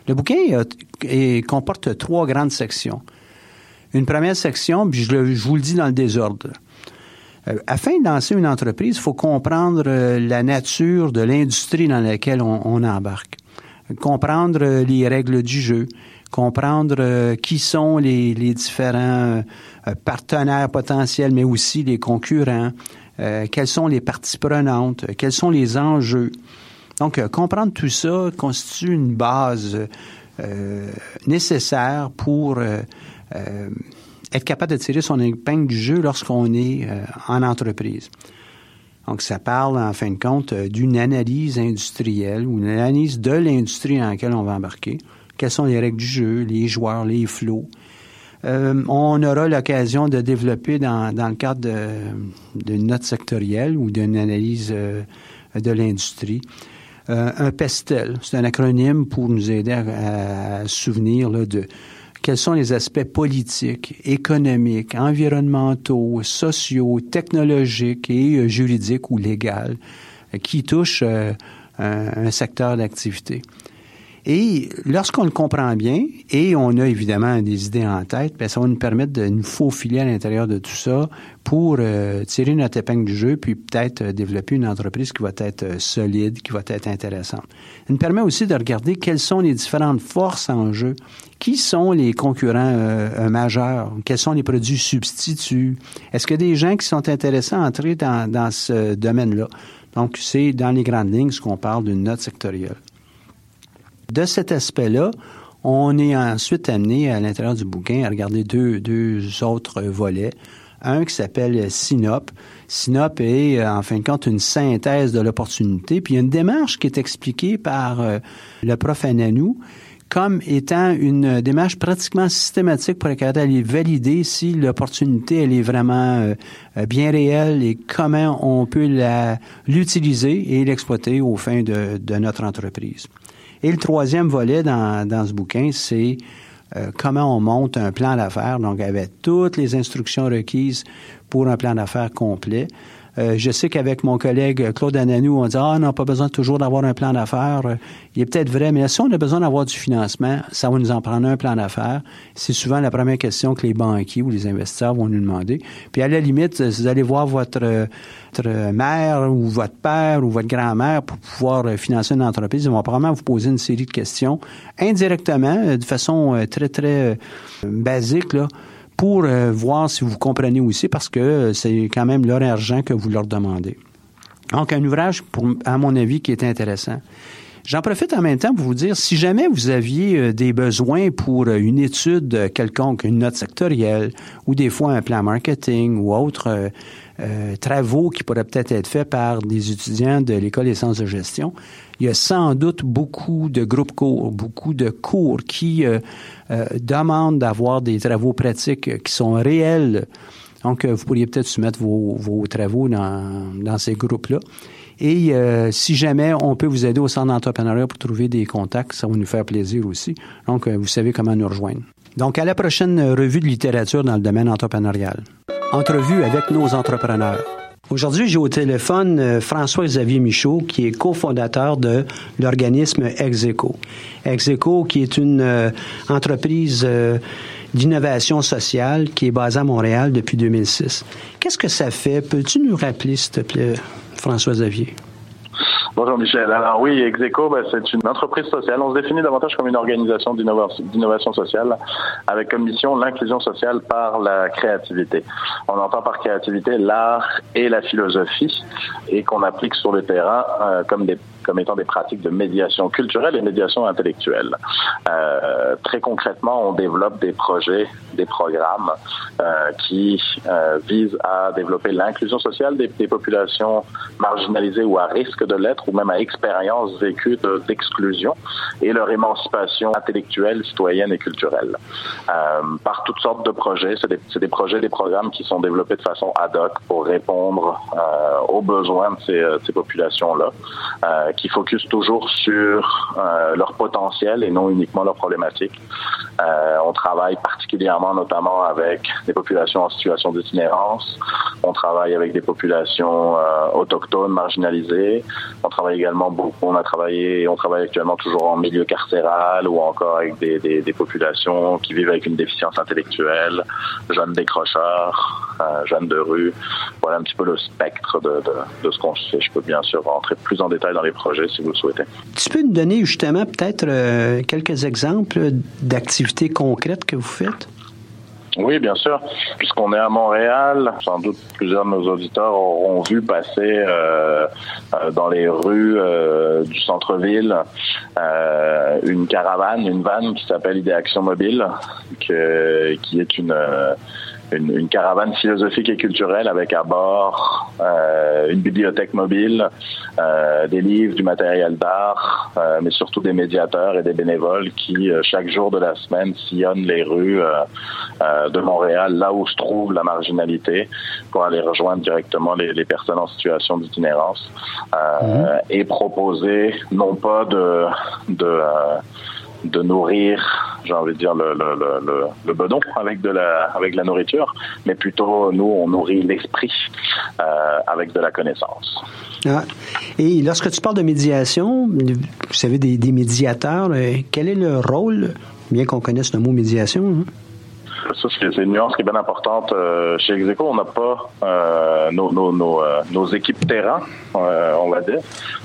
Le bouquin comporte trois grandes sections. Une première section, puis je, je vous le dis dans le désordre. Euh, afin de lancer une entreprise, il faut comprendre euh, la nature de l'industrie dans laquelle on, embarque, comprendre euh, les règles du jeu, comprendre qui sont les, différents partenaires potentiels, mais aussi les concurrents, quelles sont les parties prenantes, quels sont les enjeux. Donc, comprendre tout ça constitue une base nécessaire pour être capable de tirer son épingle du jeu lorsqu'on est euh, en entreprise. Donc, ça parle, en fin de compte, euh, d'une analyse industrielle ou une analyse de l'industrie dans laquelle on va embarquer. Quelles sont les règles du jeu, les joueurs, les flots? Euh, on aura l'occasion de développer dans, dans le cadre d'une note sectorielle ou d'une analyse de l'industrie. un PESTEL, c'est un acronyme pour nous aider à, à souvenir là, de quels sont les aspects politiques, économiques, environnementaux, sociaux, technologiques et euh, juridiques ou légaux qui touchent euh, un, secteur d'activité. Et lorsqu'on le comprend bien, et on a évidemment des idées en tête, bien, ça va nous permettre de nous faufiler à l'intérieur de tout ça pour tirer notre épingle du jeu, puis peut-être développer une entreprise qui va être solide, qui va être intéressante. Ça nous permet aussi de regarder quelles sont les différentes forces en jeu qui sont les concurrents euh, euh, majeurs? Quels sont les produits substituts? Est-ce qu'il y a des gens qui sont intéressés à entrer dans, dans ce domaine-là? Donc, c'est dans les grandes lignes ce qu'on parle d'une note sectorielle. De cet aspect-là, on est ensuite amené à l'intérieur du bouquin à regarder deux, deux autres volets. Un qui s'appelle SYNOP. SYNOP est, en fin de compte, une synthèse de l'opportunité. Puis il y a une démarche qui est expliquée par euh, le prof Ananou comme étant une démarche pratiquement systématique pour être capable d'aller valider si l'opportunité elle est vraiment euh, bien réelle et comment on peut l'utiliser et l'exploiter au fin de, de, notre entreprise. Et le troisième volet dans, dans ce bouquin, c'est euh, comment on monte un plan d'affaires, donc avec toutes les instructions requises pour un plan d'affaires complet. Euh, je sais qu'avec mon collègue Claude Ananou, on dit Ah, on n'a pas besoin toujours d'avoir un plan d'affaires. Euh, il est peut-être vrai, mais si on a besoin d'avoir du financement, ça va nous en prendre un plan d'affaires. C'est souvent la première question que les banquiers ou les investisseurs vont nous demander. Puis à la limite, vous allez voir votre, votre mère ou votre père ou votre grand-mère pour pouvoir financer une entreprise, ils vont probablement vous poser une série de questions indirectement, de façon euh, très, très basique, là pour voir si vous comprenez aussi, parce que c'est quand même leur argent que vous leur demandez. Donc, un ouvrage, pour, à mon avis, qui est intéressant. J'en profite en même temps pour vous dire, si jamais vous aviez euh, des besoins pour euh, une étude quelconque, une note sectorielle, ou des fois un plan marketing ou autres euh, travaux qui pourraient peut-être être faits par des étudiants de l'École des sciences de gestion, il y a sans doute beaucoup de groupes cours, beaucoup de cours qui demandent d'avoir des travaux pratiques qui sont réels. Donc, vous pourriez peut-être soumettre vos, vos travaux dans, dans ces groupes-là. Et euh, si jamais on peut vous aider au centre d'entrepreneuriat pour trouver des contacts, ça va nous faire plaisir aussi. Donc, euh, vous savez comment nous rejoindre. Donc, à la prochaine revue de littérature dans le domaine entrepreneurial. Entrevue avec nos entrepreneurs. Aujourd'hui, j'ai au téléphone euh, François-Xavier Michaud, qui est cofondateur de l'organisme Execo. Execo, qui est une entreprise d'innovation sociale qui est basée à Montréal depuis 2006. Qu'est-ce que ça fait? Peux-tu nous rappeler, s'il te plaît, François Xavier. Bonjour Michel. Alors oui, Execo, ben, c'est une entreprise sociale. On se définit davantage comme une organisation d'innovation sociale avec comme mission l'inclusion sociale par la créativité. On entend par créativité l'art et la philosophie et qu'on applique sur le terrain euh, comme des comme étant des pratiques de médiation culturelle et médiation intellectuelle. Euh, très concrètement, on développe des projets, des programmes euh, qui euh, visent à développer l'inclusion sociale des, populations marginalisées ou à risque de l'être, ou même à expérience vécue d'exclusion, et leur émancipation intellectuelle, citoyenne et culturelle. Par toutes sortes de projets, c'est des, projets, des programmes qui sont développés de façon ad hoc pour répondre aux besoins de ces populations-là qui focus toujours sur euh, leur potentiel et non uniquement leurs problématiques. Euh, on travaille particulièrement notamment avec des populations en situation d'itinérance. On travaille avec des populations euh, autochtones marginalisées. On travaille également beaucoup. On a travaillé on travaille actuellement toujours en milieu carcéral ou encore avec des populations qui vivent avec une déficience intellectuelle, jeunes décrocheurs, jeunes de rue. Voilà un petit peu le spectre de, de, de ce qu'on fait. Je peux bien sûr rentrer plus en détail dans les projets si vous le souhaitez. Tu peux nous donner justement peut-être euh, quelques exemples d'activités concrètes que vous faites? Oui, bien sûr. Puisqu'on est à Montréal, sans doute plusieurs de nos auditeurs auront vu passer euh, euh dans les rues euh, du centre-ville euh, une caravane, une vanne qui s'appelle Idéaction Mobile, que, qui est une une, une, caravane philosophique et culturelle avec à bord euh, une bibliothèque mobile, euh, des livres, du matériel d'art, euh, mais surtout des médiateurs et des bénévoles qui, euh, chaque jour de la semaine, sillonnent les rues euh, de Montréal, là où se trouve la marginalité, pour aller rejoindre directement les, les personnes en situation d'itinérance mmh. et proposer non pas de, de de nourrir, j'ai envie de dire, le, le, le, le, bedon avec de la, avec la nourriture, mais plutôt, nous, on nourrit l'esprit euh, avec de la connaissance. Ah. Et lorsque tu parles de médiation, vous savez, des, des médiateurs, euh, quel est le rôle, bien qu'on connaisse le mot médiation? Hein? Ça, c'est une nuance qui est bien importante. Euh, chez Execo, on n'a pas euh, euh, nos, équipes terrain, on va dire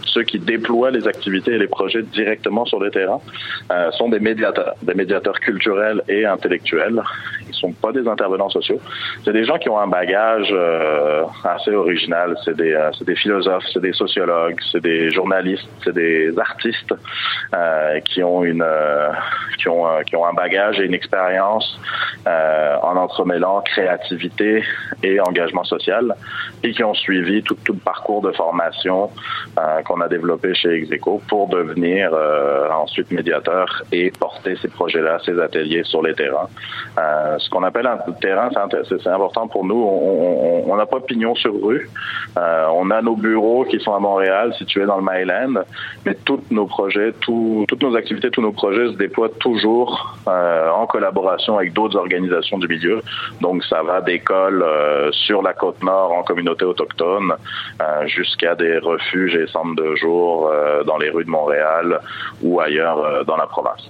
ceux qui déploient les activités et les projets directement sur le terrain sont des médiateurs, des médiateurs culturels et intellectuels. Ils sont pas des intervenants sociaux. C'est des gens qui ont un bagage assez original. C'est des, philosophes, c'est des sociologues, c'est des journalistes, c'est des artistes qui ont un bagage et une expérience en entremêlant créativité et engagement social et qui ont suivi tout, tout de formation qu'on a développé chez Execo pour devenir euh, ensuite médiateur et porter ces projets-là, ces ateliers sur les terrains. Euh, ce qu'on appelle un terrain, c'est important pour nous. On n'a pas pignon sur rue. Euh, on a nos bureaux qui sont à Montréal, situés dans le Myland, mais tous nos projets, tout, toutes nos activités, tous nos projets se déploient toujours euh, en collaboration avec d'autres organisations du milieu. Donc ça va d'écoles euh, sur la côte nord en communauté autochtone euh, jusqu'à des refuges et centres de jour euh, dans les rues de Montréal ou ailleurs euh, dans la province.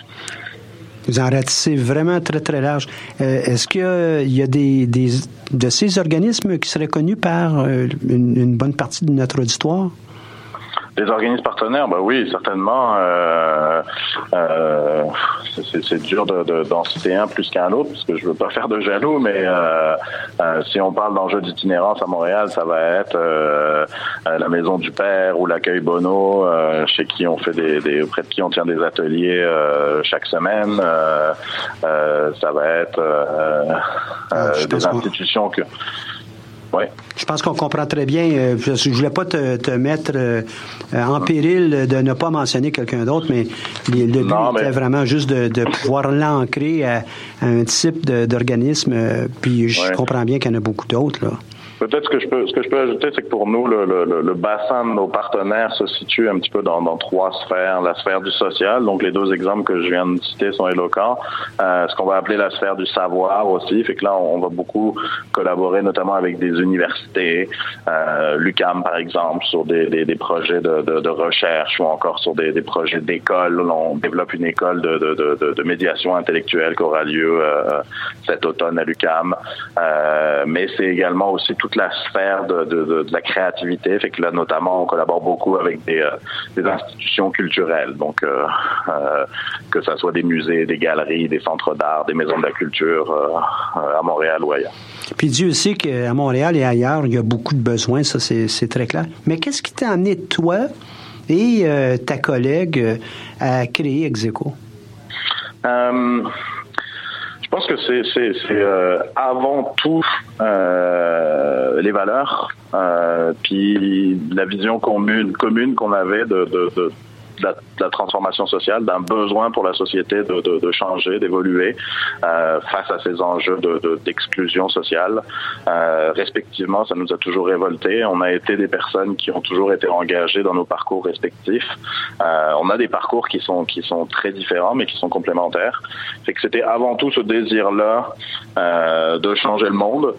Vous en ratissez vraiment très, très large. Euh, Est-ce qu'il y, y a des, des, de ces organismes qui seraient connus par une bonne partie de notre auditoire? Les organismes partenaires, bah oui, certainement. Euh, euh, c'est dur d'en de, citer un plus qu'un autre, parce que je veux pas faire de jaloux, mais euh, si on parle d'enjeux d'itinérance à Montréal, ça va être la Maison du Père ou l'accueil Bono, chez qui on fait des, des, auprès de qui on tient des ateliers chaque semaine. ça va être ah, des institutions que je pense qu'on comprend très bien. Euh, je ne voulais pas te, mettre euh, en péril de ne pas mentionner quelqu'un d'autre, mais le but était vraiment juste de, pouvoir l'ancrer à, un type d'organisme. Euh, puis je comprends bien qu'il y en a beaucoup d'autres. Peut-être ce que je peux, ce que je peux ajouter, c'est que pour nous, le, bassin de nos partenaires se situe un petit peu dans, dans, trois sphères. La sphère du social, donc les deux exemples que je viens de citer sont éloquents. Euh, ce qu'on va appeler la sphère du savoir aussi, fait que là, on, va beaucoup collaborer, notamment avec des universités, euh, l'UCAM par exemple, sur des, des, projets de, recherche ou encore sur des, des projets d'école. On développe une école de, de médiation intellectuelle qui aura lieu euh, cet automne à l'UCAM. Mais c'est également aussi tout la sphère de, de, de, la créativité. Fait que là, notamment, on collabore beaucoup avec des, euh, des institutions culturelles. Donc, euh, euh, que ce soit des musées, des galeries, des centres d'art, des maisons de la culture à Montréal ou ailleurs. Puis Dieu sait qu'à Montréal et ailleurs, il y a beaucoup de besoins, ça c'est très clair. Mais qu'est-ce qui t'a amené toi et ta collègue à créer Execo? Je pense que c'est euh, avant tout euh, les valeurs, euh, puis la vision commune qu'on avait de la, la, transformation sociale, d'un besoin pour la société de, de, de changer, d'évoluer euh, face à ces enjeux d'exclusion sociale. Euh, respectivement, ça nous a toujours révolté. On a été des personnes qui ont toujours été engagées dans nos parcours respectifs. Euh, on a des parcours qui sont qui sont très différents, mais qui sont complémentaires. Fait que c'était avant tout ce désir-là de changer le monde.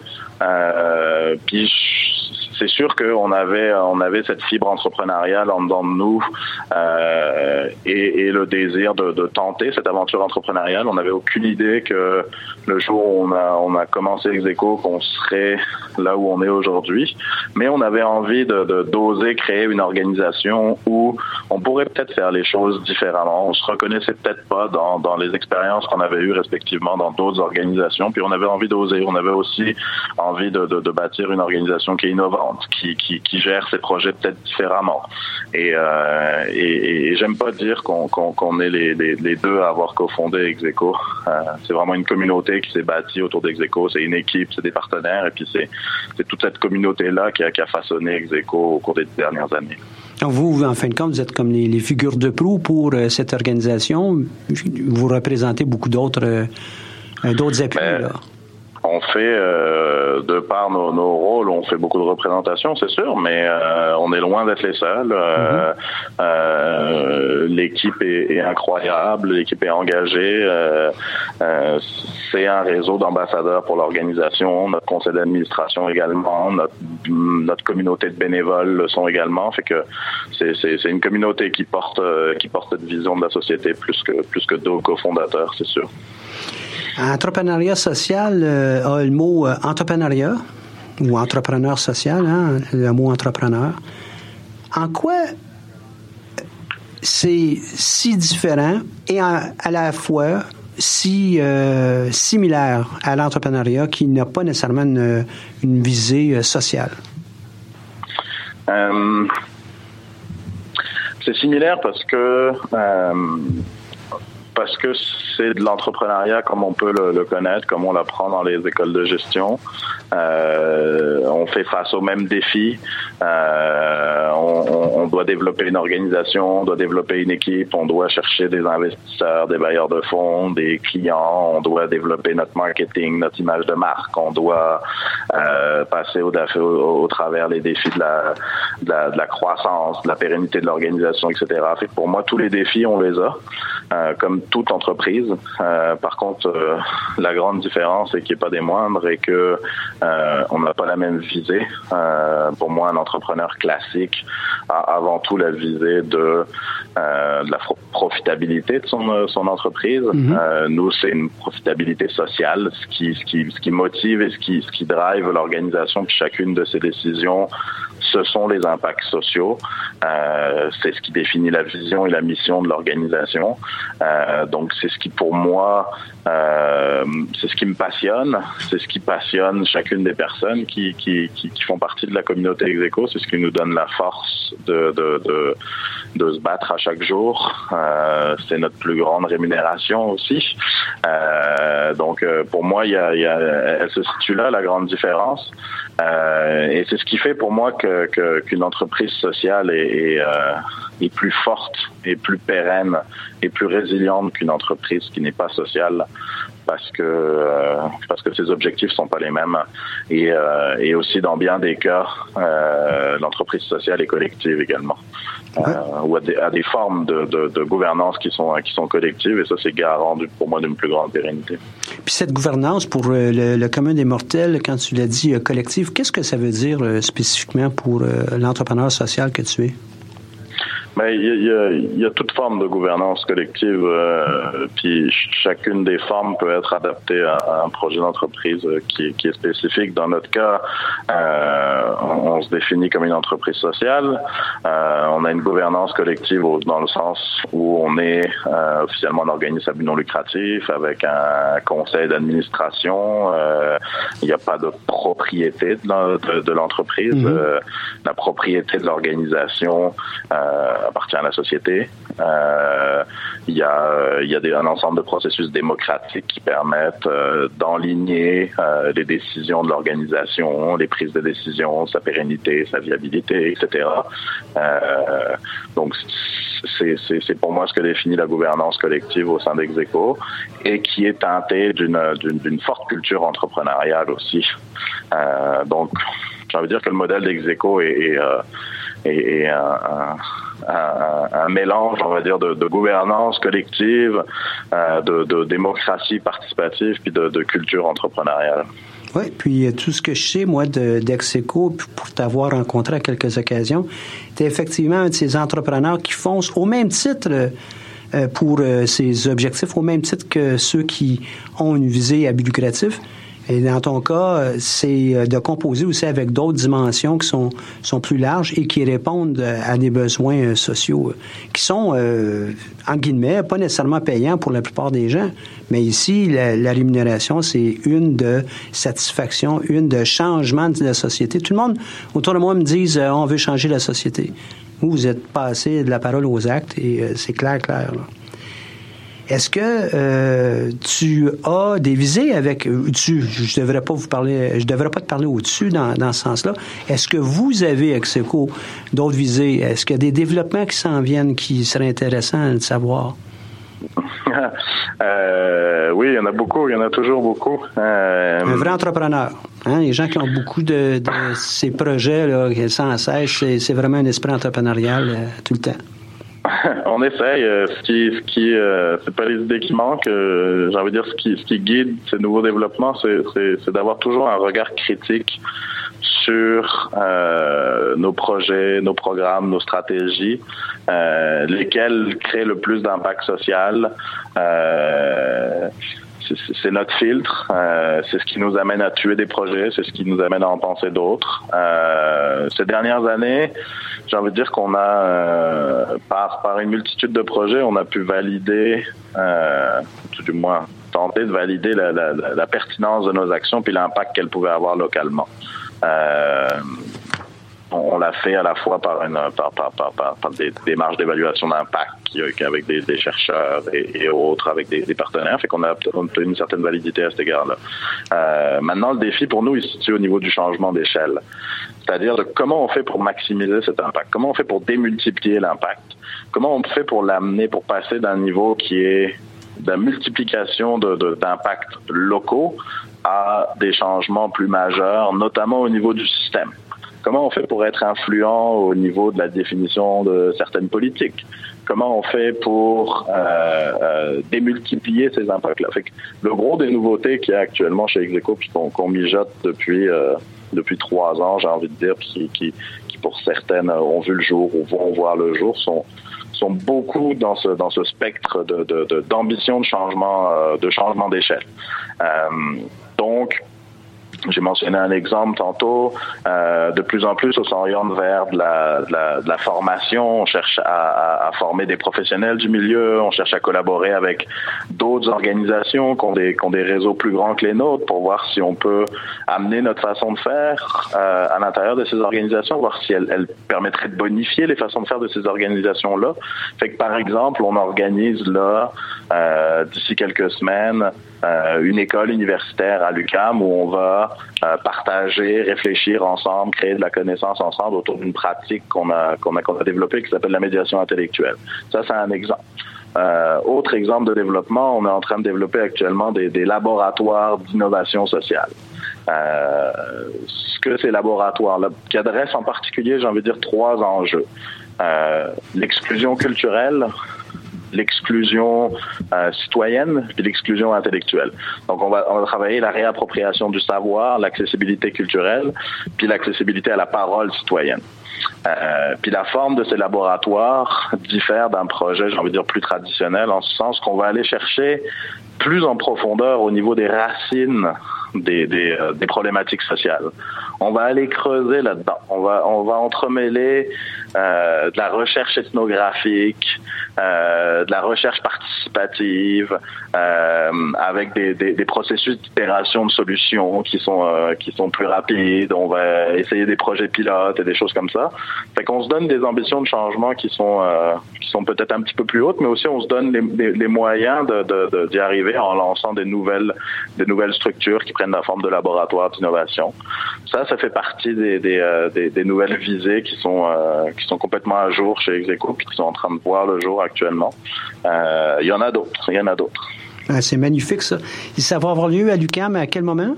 C'est sûr qu'on avait on cette fibre entrepreneuriale en dedans de nous euh, et, le désir de, tenter cette aventure entrepreneuriale. On n'avait aucune idée que le jour où on a on a commencé Execo qu'on serait là où on est aujourd'hui, mais on avait envie d'oser créer une organisation où on pourrait peut-être faire les choses différemment. On se reconnaissait peut-être pas dans les expériences qu'on avait eues respectivement dans d'autres organisations, puis on avait envie d'oser. On avait aussi envie de, de, de bâtir une organisation qui est innovante qui, qui, qui gère ses projets peut-être différemment. Et, euh, et, et j'aime pas dire qu'on est les, les, les, deux à avoir cofondé Execo. Euh, c'est vraiment une communauté qui s'est bâtie autour d'Execo. C'est une équipe, c'est des partenaires, et puis c'est toute cette communauté-là qui a, qui a façonné Execo au cours des dernières années. Vous, en fin de compte, vous êtes comme les, les figures de proue pour euh, cette organisation. Vous représentez beaucoup d'autres euh, d'autres appuis. Ben, là on fait, euh, de par nos, nos, rôles, on fait beaucoup de représentations, c'est sûr, mais euh, on est loin d'être les seuls. Euh, mhm. euh l'équipe est, est, incroyable, l'équipe est engagée. C'est un réseau d'ambassadeurs pour l'organisation, notre conseil d'administration également, notre, notre communauté de bénévoles le sont également. Fait que c'est une communauté qui porte qui porte cette vision de la société plus que plus que deux cofondateurs, c'est sûr. Entrepreneuriat social euh, a le mot euh, entrepreneuriat ou entrepreneur social, hein, le mot entrepreneur. En quoi c'est si différent et à la fois si euh, similaire à l'entrepreneuriat qui n'a pas nécessairement une, une visée sociale? c'est similaire parce que parce que c'est de l'entrepreneuriat comme on peut le, connaître, comme on l'apprend dans les écoles de gestion. Euh, on fait face aux mêmes défis. Euh, on, doit développer une organisation, on doit développer une équipe, on doit chercher des investisseurs, des bailleurs de fonds, des clients, on doit développer notre marketing, notre image de marque, on doit euh, passer au, travers les défis de la, croissance, de la pérennité de l'organisation, etc. Pour moi, tous les défis, on les a, comme toute entreprise. Par contre, la grande différence, et qui est pas des moindres, est que euh, on n'a pas la même visée. pour moi, un entrepreneur classique a avant tout la visée de, de la profitabilité de son, son entreprise. Mm-hmm. nous, c'est une profitabilité sociale, ce qui, ce qui, ce qui motive et ce qui, ce qui drive l'organisation, puis chacune de ses décisions ce sont les impacts sociaux. Euh, c'est ce qui définit la vision et la mission de l'organisation. Euh, donc c'est ce qui pour moi, euh, c'est ce qui me passionne, c'est ce qui passionne chacune des personnes qui, qui, qui, font partie de la communauté Execo, c'est ce qui nous donne la force de, de, de, se battre à chaque jour. Euh, c'est notre plus grande rémunération aussi. Euh, donc pour moi, il y elle se situe là la grande différence. Et c'est ce qui fait pour moi qu'une entreprise sociale est, est, plus forte et plus pérenne et plus résiliente qu'une entreprise qui n'est pas sociale parce que euh, parce que ses objectifs sont pas les mêmes et, euh, et aussi dans bien des cas euh, l'entreprise sociale est collective également ouais. ou à des, à des formes de, de, de, gouvernance qui sont qui sont collectives et ça c'est garant pour moi d'une plus grande pérennité. Puis cette gouvernance pour le, le commun des mortels quand tu l'as dit collective qu'est-ce que ça veut dire spécifiquement pour l'entrepreneur social que tu es? Mais il y a, il y a toute forme de gouvernance collective, euh, puis chacune des formes peut être adaptée à, à un projet d'entreprise qui, qui, est spécifique. Dans notre cas, euh, on, on, se définit comme une entreprise sociale. Euh, on a une gouvernance collective dans le sens où on est euh, officiellement un organisme à but non lucratif avec un conseil d'administration. Euh, il n'y a pas de propriété de, de, de l'entreprise. Mm -hmm. la propriété de l'organisation appartient à la société. Euh, il y a, il y a des, un ensemble de processus démocratiques qui permettent euh, d'enligner euh, les décisions de l'organisation, les prises de décision, sa pérennité, sa viabilité, etc. Euh, donc c'est pour moi ce que définit la gouvernance collective au sein d'Execo et qui est teintée d'une forte culture entrepreneuriale aussi. Euh, donc, j'ai envie de dire que le modèle d'Execo est, un un, mélange, on va dire, de, gouvernance collective, euh, de, démocratie participative, puis de, culture entrepreneuriale. Oui, puis tout ce que je sais, moi, d'Execo, pour t'avoir rencontré à quelques occasions, tu es effectivement un de ces entrepreneurs qui foncent au même titre euh, pour euh, ces objectifs, au même titre que ceux qui ont une visée à but lucratif. Et dans ton cas, c'est de composer aussi avec d'autres dimensions qui sont, sont plus larges et qui répondent à des besoins sociaux qui sont, euh, en guillemets, pas nécessairement payants pour la plupart des gens. Mais ici, la, rémunération, c'est une de satisfaction, une de changement de la société. Tout le monde autour de moi me dit euh, on veut changer la société. Vous, vous êtes passé de la parole aux actes et euh, c'est clair, clair. Là. Est-ce que euh, tu as des visées avec tu je devrais pas vous parler je devrais pas te parler au-dessus dans, dans ce sens-là. Est-ce que vous avez Execo d'autres visées? Est-ce qu'il y a des développements qui s'en viennent qui seraient intéressants de savoir? <laughs> Euh, oui, il y en a beaucoup, il y en a toujours beaucoup. Euh, Un vrai entrepreneur. Hein? Les gens qui ont beaucoup de, de ces projets là, sans cesse, c'est vraiment un esprit entrepreneurial euh, tout le temps. <laughs> on essaye. Ce qui, ce qui, euh, c'est pas les idées qui manquent. Euh, J'ai envie de dire ce qui, guide ces nouveaux développements, c'est d'avoir toujours un regard critique sur euh, nos projets, nos programmes, nos stratégies, euh, lesquels créent le plus d'impact social. Euh, c'est notre filtre, euh, c'est ce qui nous amène à tuer des projets, c'est ce qui nous amène à en penser d'autres. Euh, ces dernières années, j'ai envie de dire qu'on a, euh, par, par une multitude de projets, on a pu valider, euh, tout du moins tenter de valider la, la, la pertinence de nos actions puis l'impact qu'elles pouvaient avoir localement. Euh, on, l'a fait à la fois par, une, des démarches d'évaluation d'impact avec des, chercheurs et, autres, avec des, partenaires, fait qu'on a obtenu une certaine validité à cet égard-là. Euh, maintenant, le défi pour nous, il se situe au niveau du changement d'échelle. C'est-à-dire de comment on fait pour maximiser cet impact, comment on fait pour démultiplier l'impact, comment on fait pour l'amener, pour passer d'un niveau qui est de la multiplication d'impacts locaux à des changements plus majeurs, notamment au niveau du système? Comment on fait pour être influent au niveau de la définition de certaines politiques? Comment on fait pour euh, euh, démultiplier ces impacts-là? Le gros des nouveautés qu'il y a actuellement chez Execo, puis qu'on qu mijote depuis euh, depuis trois ans, j'ai envie de dire, qui, qui pour certaines ont vu le jour ou vont voir le jour, sont sont beaucoup dans ce dans ce spectre d'ambition de, de, changement de changement d'échelle. donc j'ai mentionné un exemple tantôt. Euh, de plus en plus, on s'oriente vers de la, formation. On cherche à, former des professionnels du milieu. On cherche à collaborer avec d'autres organisations qui ont, des, réseaux plus grands que les nôtres pour voir si on peut amener notre façon de faire euh, à l'intérieur de ces organisations, voir si elle, elle permettrait de bonifier les façons de faire de ces organisations-là. Fait que par exemple, on organise là euh, d'ici quelques semaines une école universitaire à l'UCAM où on va euh, partager, réfléchir ensemble, créer de la connaissance ensemble autour d'une pratique qu'on a a a développée qui s'appelle la médiation intellectuelle. Ça, c'est un exemple. Euh, autre exemple de développement, on est en train de développer actuellement des, laboratoires d'innovation sociale. Euh, ce que ces laboratoires-là, qui adressent en particulier, j'ai envie de dire, trois enjeux. Euh, l'exclusion culturelle, l'exclusion euh, citoyenne puis l'exclusion intellectuelle. Donc on va, on va travailler la réappropriation du savoir, l'accessibilité culturelle, puis l'accessibilité à la parole citoyenne. Euh, puis la forme de ces laboratoires diffère d'un projet, j'ai envie de dire, plus traditionnel, en ce sens qu'on va aller chercher plus en profondeur au niveau des racines des, des, euh, des problématiques sociales. On va aller creuser là-dedans. On va, on va entremêler euh, de la recherche ethnographique, euh, de la recherche participative, euh, avec des, des, processus d'itération de solutions qui sont plus rapides. On va essayer des projets pilotes et des choses comme ça. Fait qu'on se donne des ambitions de changement qui sont peut-être un petit peu plus hautes, mais aussi on se donne les, moyens d'y arriver en lançant des nouvelles structures qui prennent la forme de laboratoires d'innovation. Ça fait partie des, des, euh, des, des nouvelles visées qui sont qui qui sont complètement à jour chez Execo puis qui sont en train de voir le jour actuellement. Euh, il y en a d'autres. Il y en a d'autres. Ah, c'est magnifique, ça. Et ça va avoir lieu à l'UCAM à quel moment?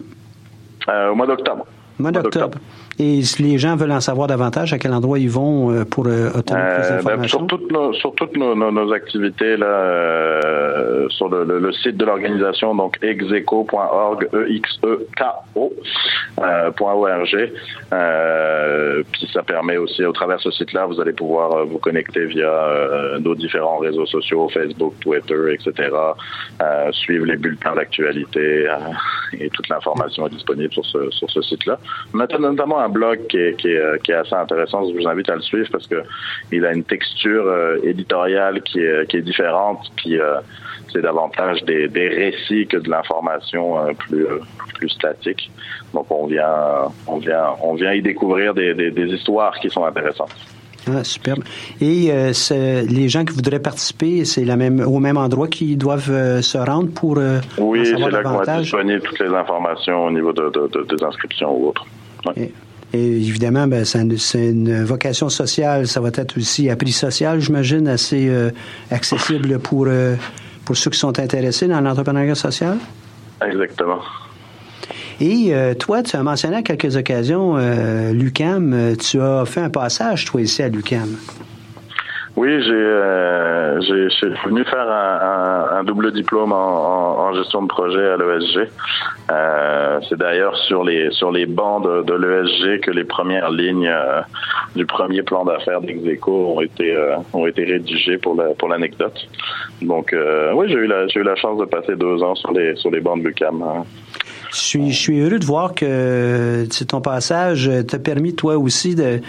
Euh, au mois d'octobre. Mois d'octobre. Et si les gens veulent en savoir davantage, à quel endroit ils vont euh, pour euh, obtenir plus Euh, ben, d'informations? sur toutes nos, sur toutes nos, nos, nos activités là, sur le, le, le site de l'organisation, donc execo.org, e x e k o euh, point .org. Euh, puis ça permet aussi, au travers de ce site-là, vous allez pouvoir vous connecter via euh, nos différents réseaux sociaux, Facebook, Twitter, etc. Suivre les bulletins d'actualité et toute l'information est disponible sur ce, sur ce site-là. Notamment un blog qui est, qui, est, euh, qui est assez intéressant. Je vous invite à le suivre parce que il a une texture euh, éditoriale qui est, qui est différente. Puis euh, c'est davantage des, des récits que de l'information euh, plus, plus statique. Donc on vient, on vient, on vient y découvrir des, des, des histoires qui sont intéressantes. Ah, superbe. Et euh, les gens qui voudraient participer, c'est la même, au même endroit qu'ils doivent euh, se rendre pour euh, Oui, c'est là qu'on va disponible toutes les informations au niveau de, de, de- des inscriptions ou autres. Ouais. Et, évidemment, ben, c'est une, c'est une vocation sociale. Ça va être aussi à prix social, j'imagine, assez euh, accessible pour, euh, pour ceux qui sont intéressés dans l'entrepreneuriat social. Exactement. Et euh, toi, tu as mentionné à quelques occasions l'UCAM. Tu as fait un passage, toi, ici à l'UCAM. Oui, j'ai euh, j'ai- je suis venu faire un, un- un double diplôme en, en- en gestion de projet à l'ESG. Euh, c'est d'ailleurs sur les sur les bancs de, de l'ESG que les premières lignes euh, du premier plan d'affaires d'Execo ont été euh, ont été rédigées pour la pour l'anecdote. Donc euh, oui, j'ai eu la j'ai eu la chance de passer deux ans sur les sur les bancs de l'UQAM. hein. Je suis, je suis heureux de voir que ton passage t'a permis, toi aussi, de.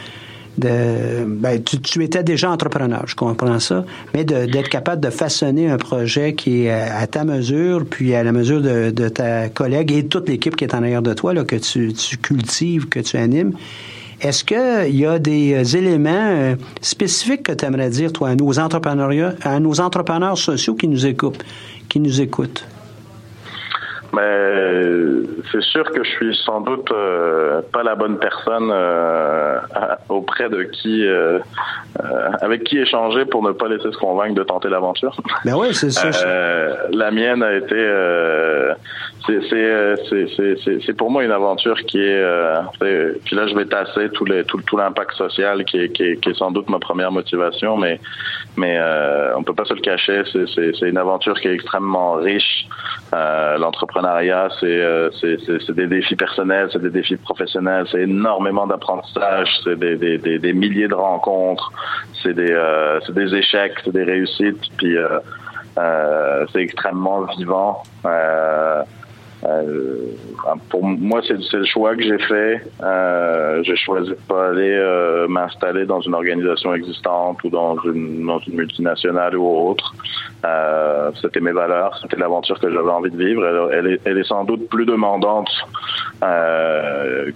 De ben, tu, tu étais déjà entrepreneur, je comprends ça, mais d'être capable de façonner un projet qui est à, à ta mesure, puis à la mesure de, de ta collègue et toute l'équipe qui est en arrière de toi, là, que tu, tu cultives, que tu animes. Est-ce qu'il y a des euh, éléments euh, spécifiques que tu aimerais dire, toi, à nos entrepreneurs, à nos entrepreneurs sociaux qui nous écoutent, qui nous écoutent? Mais euh, c'est sûr que je suis sans doute euh, pas la bonne personne euh, à- auprès de qui, euh, euh, avec qui échanger pour ne pas laisser se convaincre de tenter l'aventure. Ben oui, c'est ça. Euh, la mienne a été, euh, euh, c'est pour moi une aventure qui est, euh, puis là je vais tasser tout tout, tout l'impact social qui est, qui est qui est sans doute ma première motivation, mais mais euh, on peut pas se le cacher, c'est une aventure qui est extrêmement riche. Euh, L'entrepreneuriat, c'est c'est des défis personnels, c'est des défis professionnels, c'est énormément d'apprentissage, c'est des, des des des milliers de rencontres, c'est des c'est des échecs, c'est des réussites, puis c'est extrêmement vivant. Euh, pour moi, c'est le choix que j'ai fait. j'ai choisi pas aller m'installer dans une organisation existante ou dans une, dans une multinationale ou autre. c'était mes valeurs, c'était l'aventure que j'avais envie de vivre. Elle, est, elle, est, sans doute plus demandante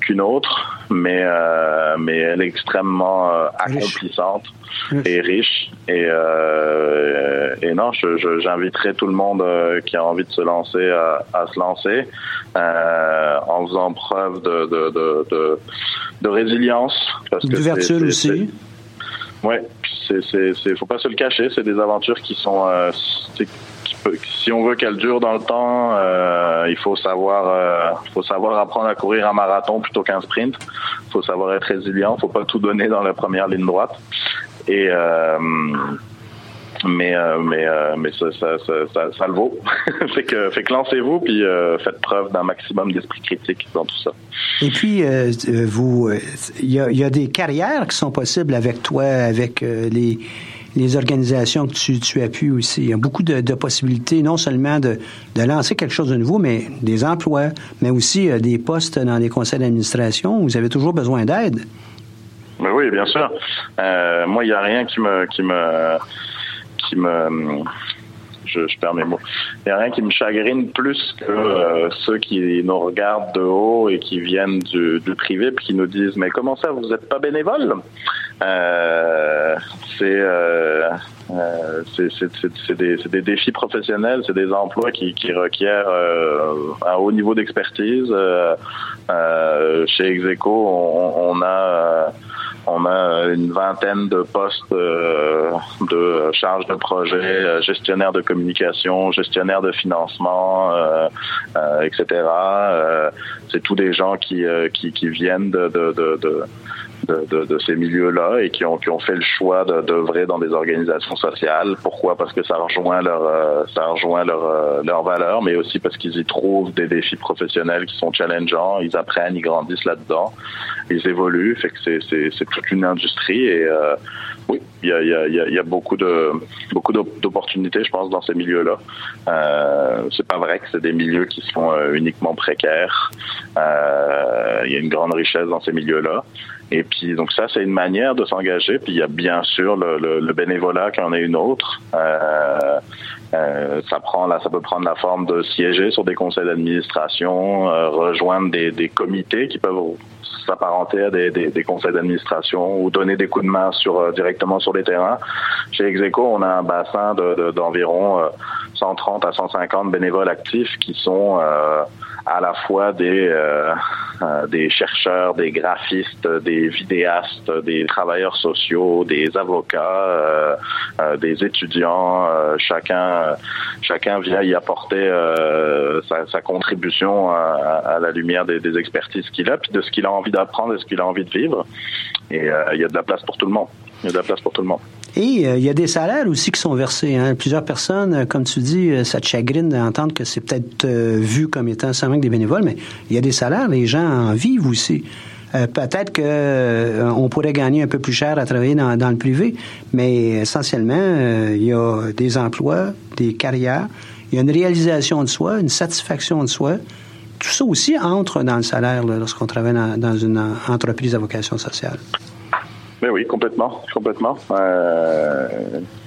qu'une autre, mais mais elle est extrêmement accomplissante et riche. Et, euh, et non, j'inviterai tout le monde euh, qui a envie de se lancer à, à se lancer euh, en faisant preuve de, de, de, de, de résilience. D'ouverture aussi. Oui, c'est, faut pas se le cacher, c'est des aventures qui sont, euh, si on veut qu'elles durent dans le temps, euh, il faut savoir, euh, faut savoir apprendre à courir un marathon plutôt qu'un sprint. Il faut savoir être résilient, faut pas tout donner dans la première ligne droite. Et euh, mais euh, mais euh, mais ça, ça, ça, ça, le vaut. <laughs> fait que fait que lancez-vous puis faites preuve d'un maximum d'esprit critique dans tout ça. Et puis vous, il y a, y a des carrières qui sont possibles avec toi, avec les les organisations que tu, appuies aussi. Il y a beaucoup de, possibilités, non seulement de, lancer quelque chose de nouveau, mais des emplois, mais aussi des postes dans les conseils d'administration. Vous avez toujours besoin d'aide. Mais oui, bien sûr. Euh, moi, il n'y a rien qui me, qui me, qui me, je, perds mes mots. Il n'y a rien qui me chagrine plus que euh, ceux qui nous regardent de haut et qui viennent du, privé puis qui nous disent mais comment ça vous n'êtes pas bénévole euh, C'est euh, euh c'est des, défis professionnels, c'est des emplois qui, qui requièrent un haut niveau d'expertise. chez Execo, on, a on a une vingtaine de postes de charge de projet, gestionnaire de communication, gestionnaire de financement, etc. c'est tous des gens qui, qui, viennent de, de, ces milieux-là et qui ont, qui ont fait le choix d'œuvrer dans des organisations sociales. Pourquoi? Parce que ça rejoint leur euh, ça rejoint leur euh, leurs valeurs, mais aussi parce qu'ils y trouvent des défis professionnels qui sont challengeants. Ils apprennent, ils grandissent là-dedans, ils évoluent. Fait que c'est toute une industrie et euh, oui, il y a, y, a, y a beaucoup de beaucoup d'opportunités, je pense, dans ces milieux-là. Euh, c'est pas vrai que c'est des milieux qui sont uniquement précaires. Il y a une grande richesse dans ces milieux-là. Et puis donc ça, c'est une manière de s'engager. Puis il y a bien sûr le, bénévolat qui en est une autre. Euh, euh, ça prend là, ça peut prendre la forme de siéger sur des conseils d'administration, euh, rejoindre des, comités qui peuvent s'apparenter à des, conseils d'administration ou donner des coups de main sur directement sur les terrains. Chez Execo, on a un bassin d'environ de, 130 à 150 bénévoles actifs qui sont à la fois des euh, euh, des chercheurs, des graphistes, des vidéastes, des travailleurs sociaux, des avocats, euh, des étudiants. chacun chacun vient y apporter sa, contribution à, à, la lumière des, des expertises qu'il a, puis de ce qu'il a envie d'apprendre et ce qu'il a envie de vivre. Et il y a de la place pour tout le monde. Il y a de la place pour tout le monde. Et euh, il y a des salaires aussi qui sont versés. Hein. Plusieurs personnes, euh, comme tu dis, euh, ça te chagrine d'entendre que c'est peut-être vu comme étant seulement des bénévoles, mais il y a des salaires, les gens en vivent aussi. peut-être que on pourrait gagner un peu plus cher à travailler dans, le privé, mais essentiellement, il y a des emplois, des carrières, il y a une réalisation de soi, une satisfaction de soi. Tout ça aussi entre dans le salaire lorsqu'on travaille dans une entreprise à vocation sociale. Mais oui, complètement, complètement. Euh,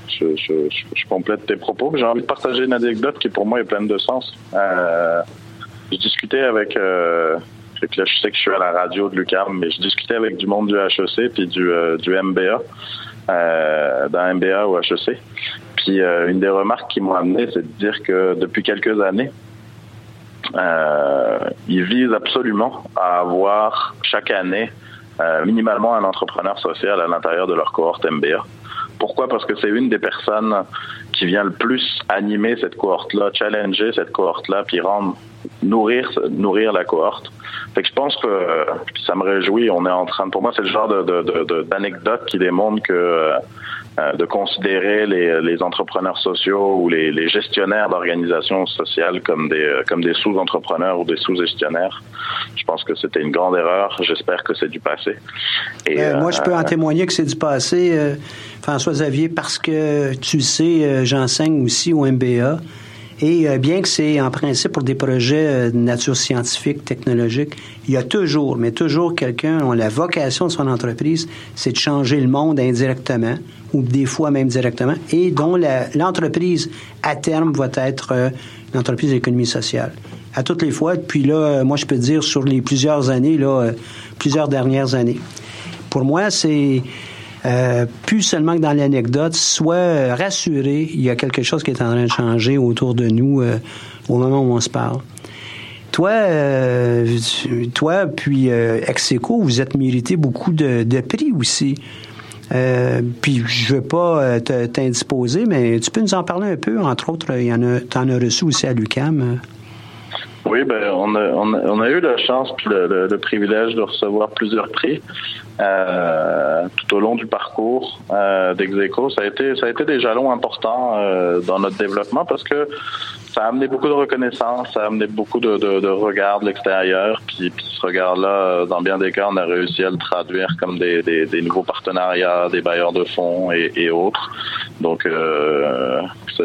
je, complète tes propos. J'ai envie de partager une anecdote qui pour moi est pleine de sens. Euh, je discutais avec, euh, là, je sais que je suis à la radio de l'UCAM, mais je discutais avec du monde du HEC puis du, du MBA, d'un MBA au HEC. Puis une des remarques qui m'ont amené, c'est de dire que depuis quelques années, ils visent absolument à avoir chaque année euh, minimalement un entrepreneur social à l'intérieur de leur cohorte MBA. Pourquoi? Parce que c'est une des personnes qui vient le plus animer cette cohorte-là, challenger cette cohorte-là, puis rendre nourrir nourrir la cohorte. Je pense que ça me réjouit. On est en train, pour moi, c'est le genre de, d'anecdote qui démontre que euh, euh, de considérer les, les, entrepreneurs sociaux ou les, les gestionnaires d'organisations sociales comme des euh, comme des sous-entrepreneurs ou des sous-gestionnaires. Je pense que c'était une grande erreur. J'espère que c'est du passé. Et, euh, moi, je peux en témoigner que c'est du passé, François Xavier, parce que tu sais, j'enseigne aussi au MBA. Et euh, bien que c'est en principe pour des projets euh, de nature scientifique, technologique, il y a toujours, mais toujours quelqu'un la vocation de son entreprise, c'est de changer le monde indirectement ou des fois même directement, et dont l'entreprise à terme va être euh, une entreprise d'économie sociale. À toutes les fois, puis là, moi je peux dire sur les plusieurs années, là, plusieurs dernières années. Pour moi, c'est euh, plus seulement que dans l'anecdote, soit rassuré, il y a quelque chose qui est en train de changer autour de nous euh, au moment où on se parle. Toi, euh, toi puis Execo, vous êtes mérité beaucoup de, prix aussi. Puis je veux pas t'indisposer, mais tu peux nous en parler un peu. Entre autres, il y en t'en as reçu aussi à l'UCAM. Oui, ben on a, eu la chance puis le, privilège de recevoir plusieurs prix euh, tout au long du parcours euh, d'Execo. Ça a été ça a été des jalons importants euh, dans notre développement parce que ça a amené beaucoup de reconnaissance, ça a amené beaucoup de, de, de regard de l'extérieur. Puis, puis ce regard-là, dans bien des cas, on a réussi à le traduire comme des, des, des nouveaux partenariats, des bailleurs de fonds et, et autres. Donc euh, ça,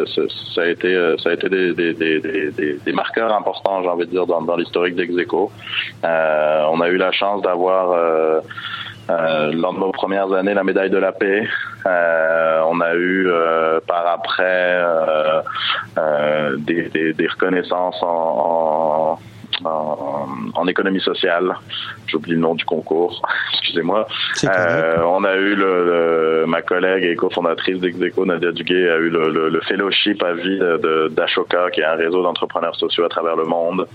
ça, a été ça a été des, des marqueurs importants, j'ai envie de dire, dans, dans l'historique d'Execo. Euh, on a eu la chance d'avoir euh, euh, lors de nos premières années, la médaille de la paix. Euh, on a eu euh, par après des, reconnaissances en en, économie sociale. J'oublie le nom du concours, <laughs> excusez-moi. Euh, on a eu le, ma collègue et cofondatrice d'Execo, Nadia Duguay, a eu le, le, fellowship à vie d'Ashoka, qui est un réseau d'entrepreneurs sociaux à travers le monde.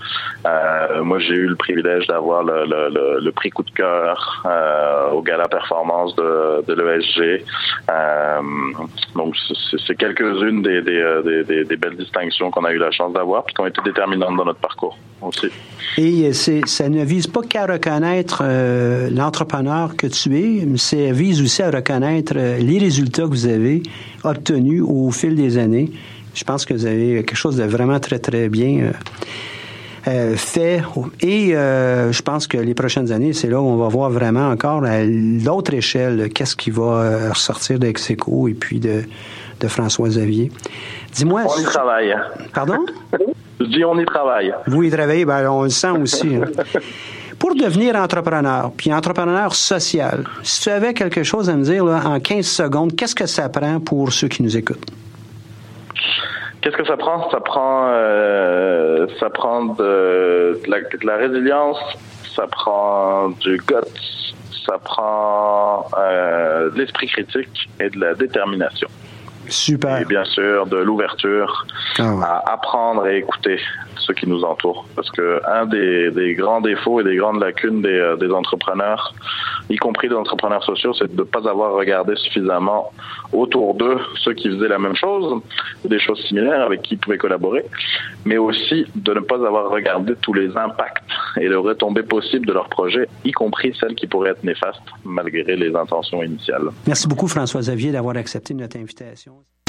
Euh, moi, j'ai eu le privilège d'avoir le, prix coup de cœur euh, au Gala Performance de, de l'ESG. Donc, c'est quelques-unes des, des, des, des, belles distinctions qu'on a eu la chance d'avoir, puis qui ont été déterminantes dans notre parcours aussi. Et ça ne vise pas qu'à reconnaître euh, l'entrepreneur que tu es, mais ça vise aussi à reconnaître euh, les résultats que vous avez obtenus au fil des années. Je pense que vous avez quelque chose de vraiment très, très bien euh, fait. Et je pense que les prochaines années, c'est là où on va voir vraiment encore à l'autre échelle qu'est-ce qui va ressortir d'Execo et puis de, de François Xavier. Dis-moi... On y travaille. Pardon? <laughs> Je dis on y travaille. Vous y travaillez, ben, on le sent aussi. Hein. <laughs> Pour devenir entrepreneur, puis entrepreneur social, si tu avais quelque chose à me dire en 15 secondes, qu'est-ce que ça prend pour ceux qui nous écoutent? Qu'est-ce que ça prend? Ça prend, euh, ça prend de, la, résilience, ça prend du guts, ça prend euh, de l'esprit critique et de la détermination. Super. Et bien sûr, de l'ouverture ah à apprendre et écouter ceux qui nous entourent. Parce que un des, grands défauts et des grandes lacunes des, euh, des entrepreneurs, y compris des entrepreneurs sociaux, c'est de ne pas avoir regardé suffisamment autour d'eux ceux qui faisaient la même chose, des choses similaires avec qui ils pouvaient collaborer, mais aussi de ne pas avoir regardé tous les impacts et les retombées possibles de leur projet, y compris celles qui pourraient être néfastes malgré les intentions initiales. Merci beaucoup François Xavier d'avoir accepté notre invitation.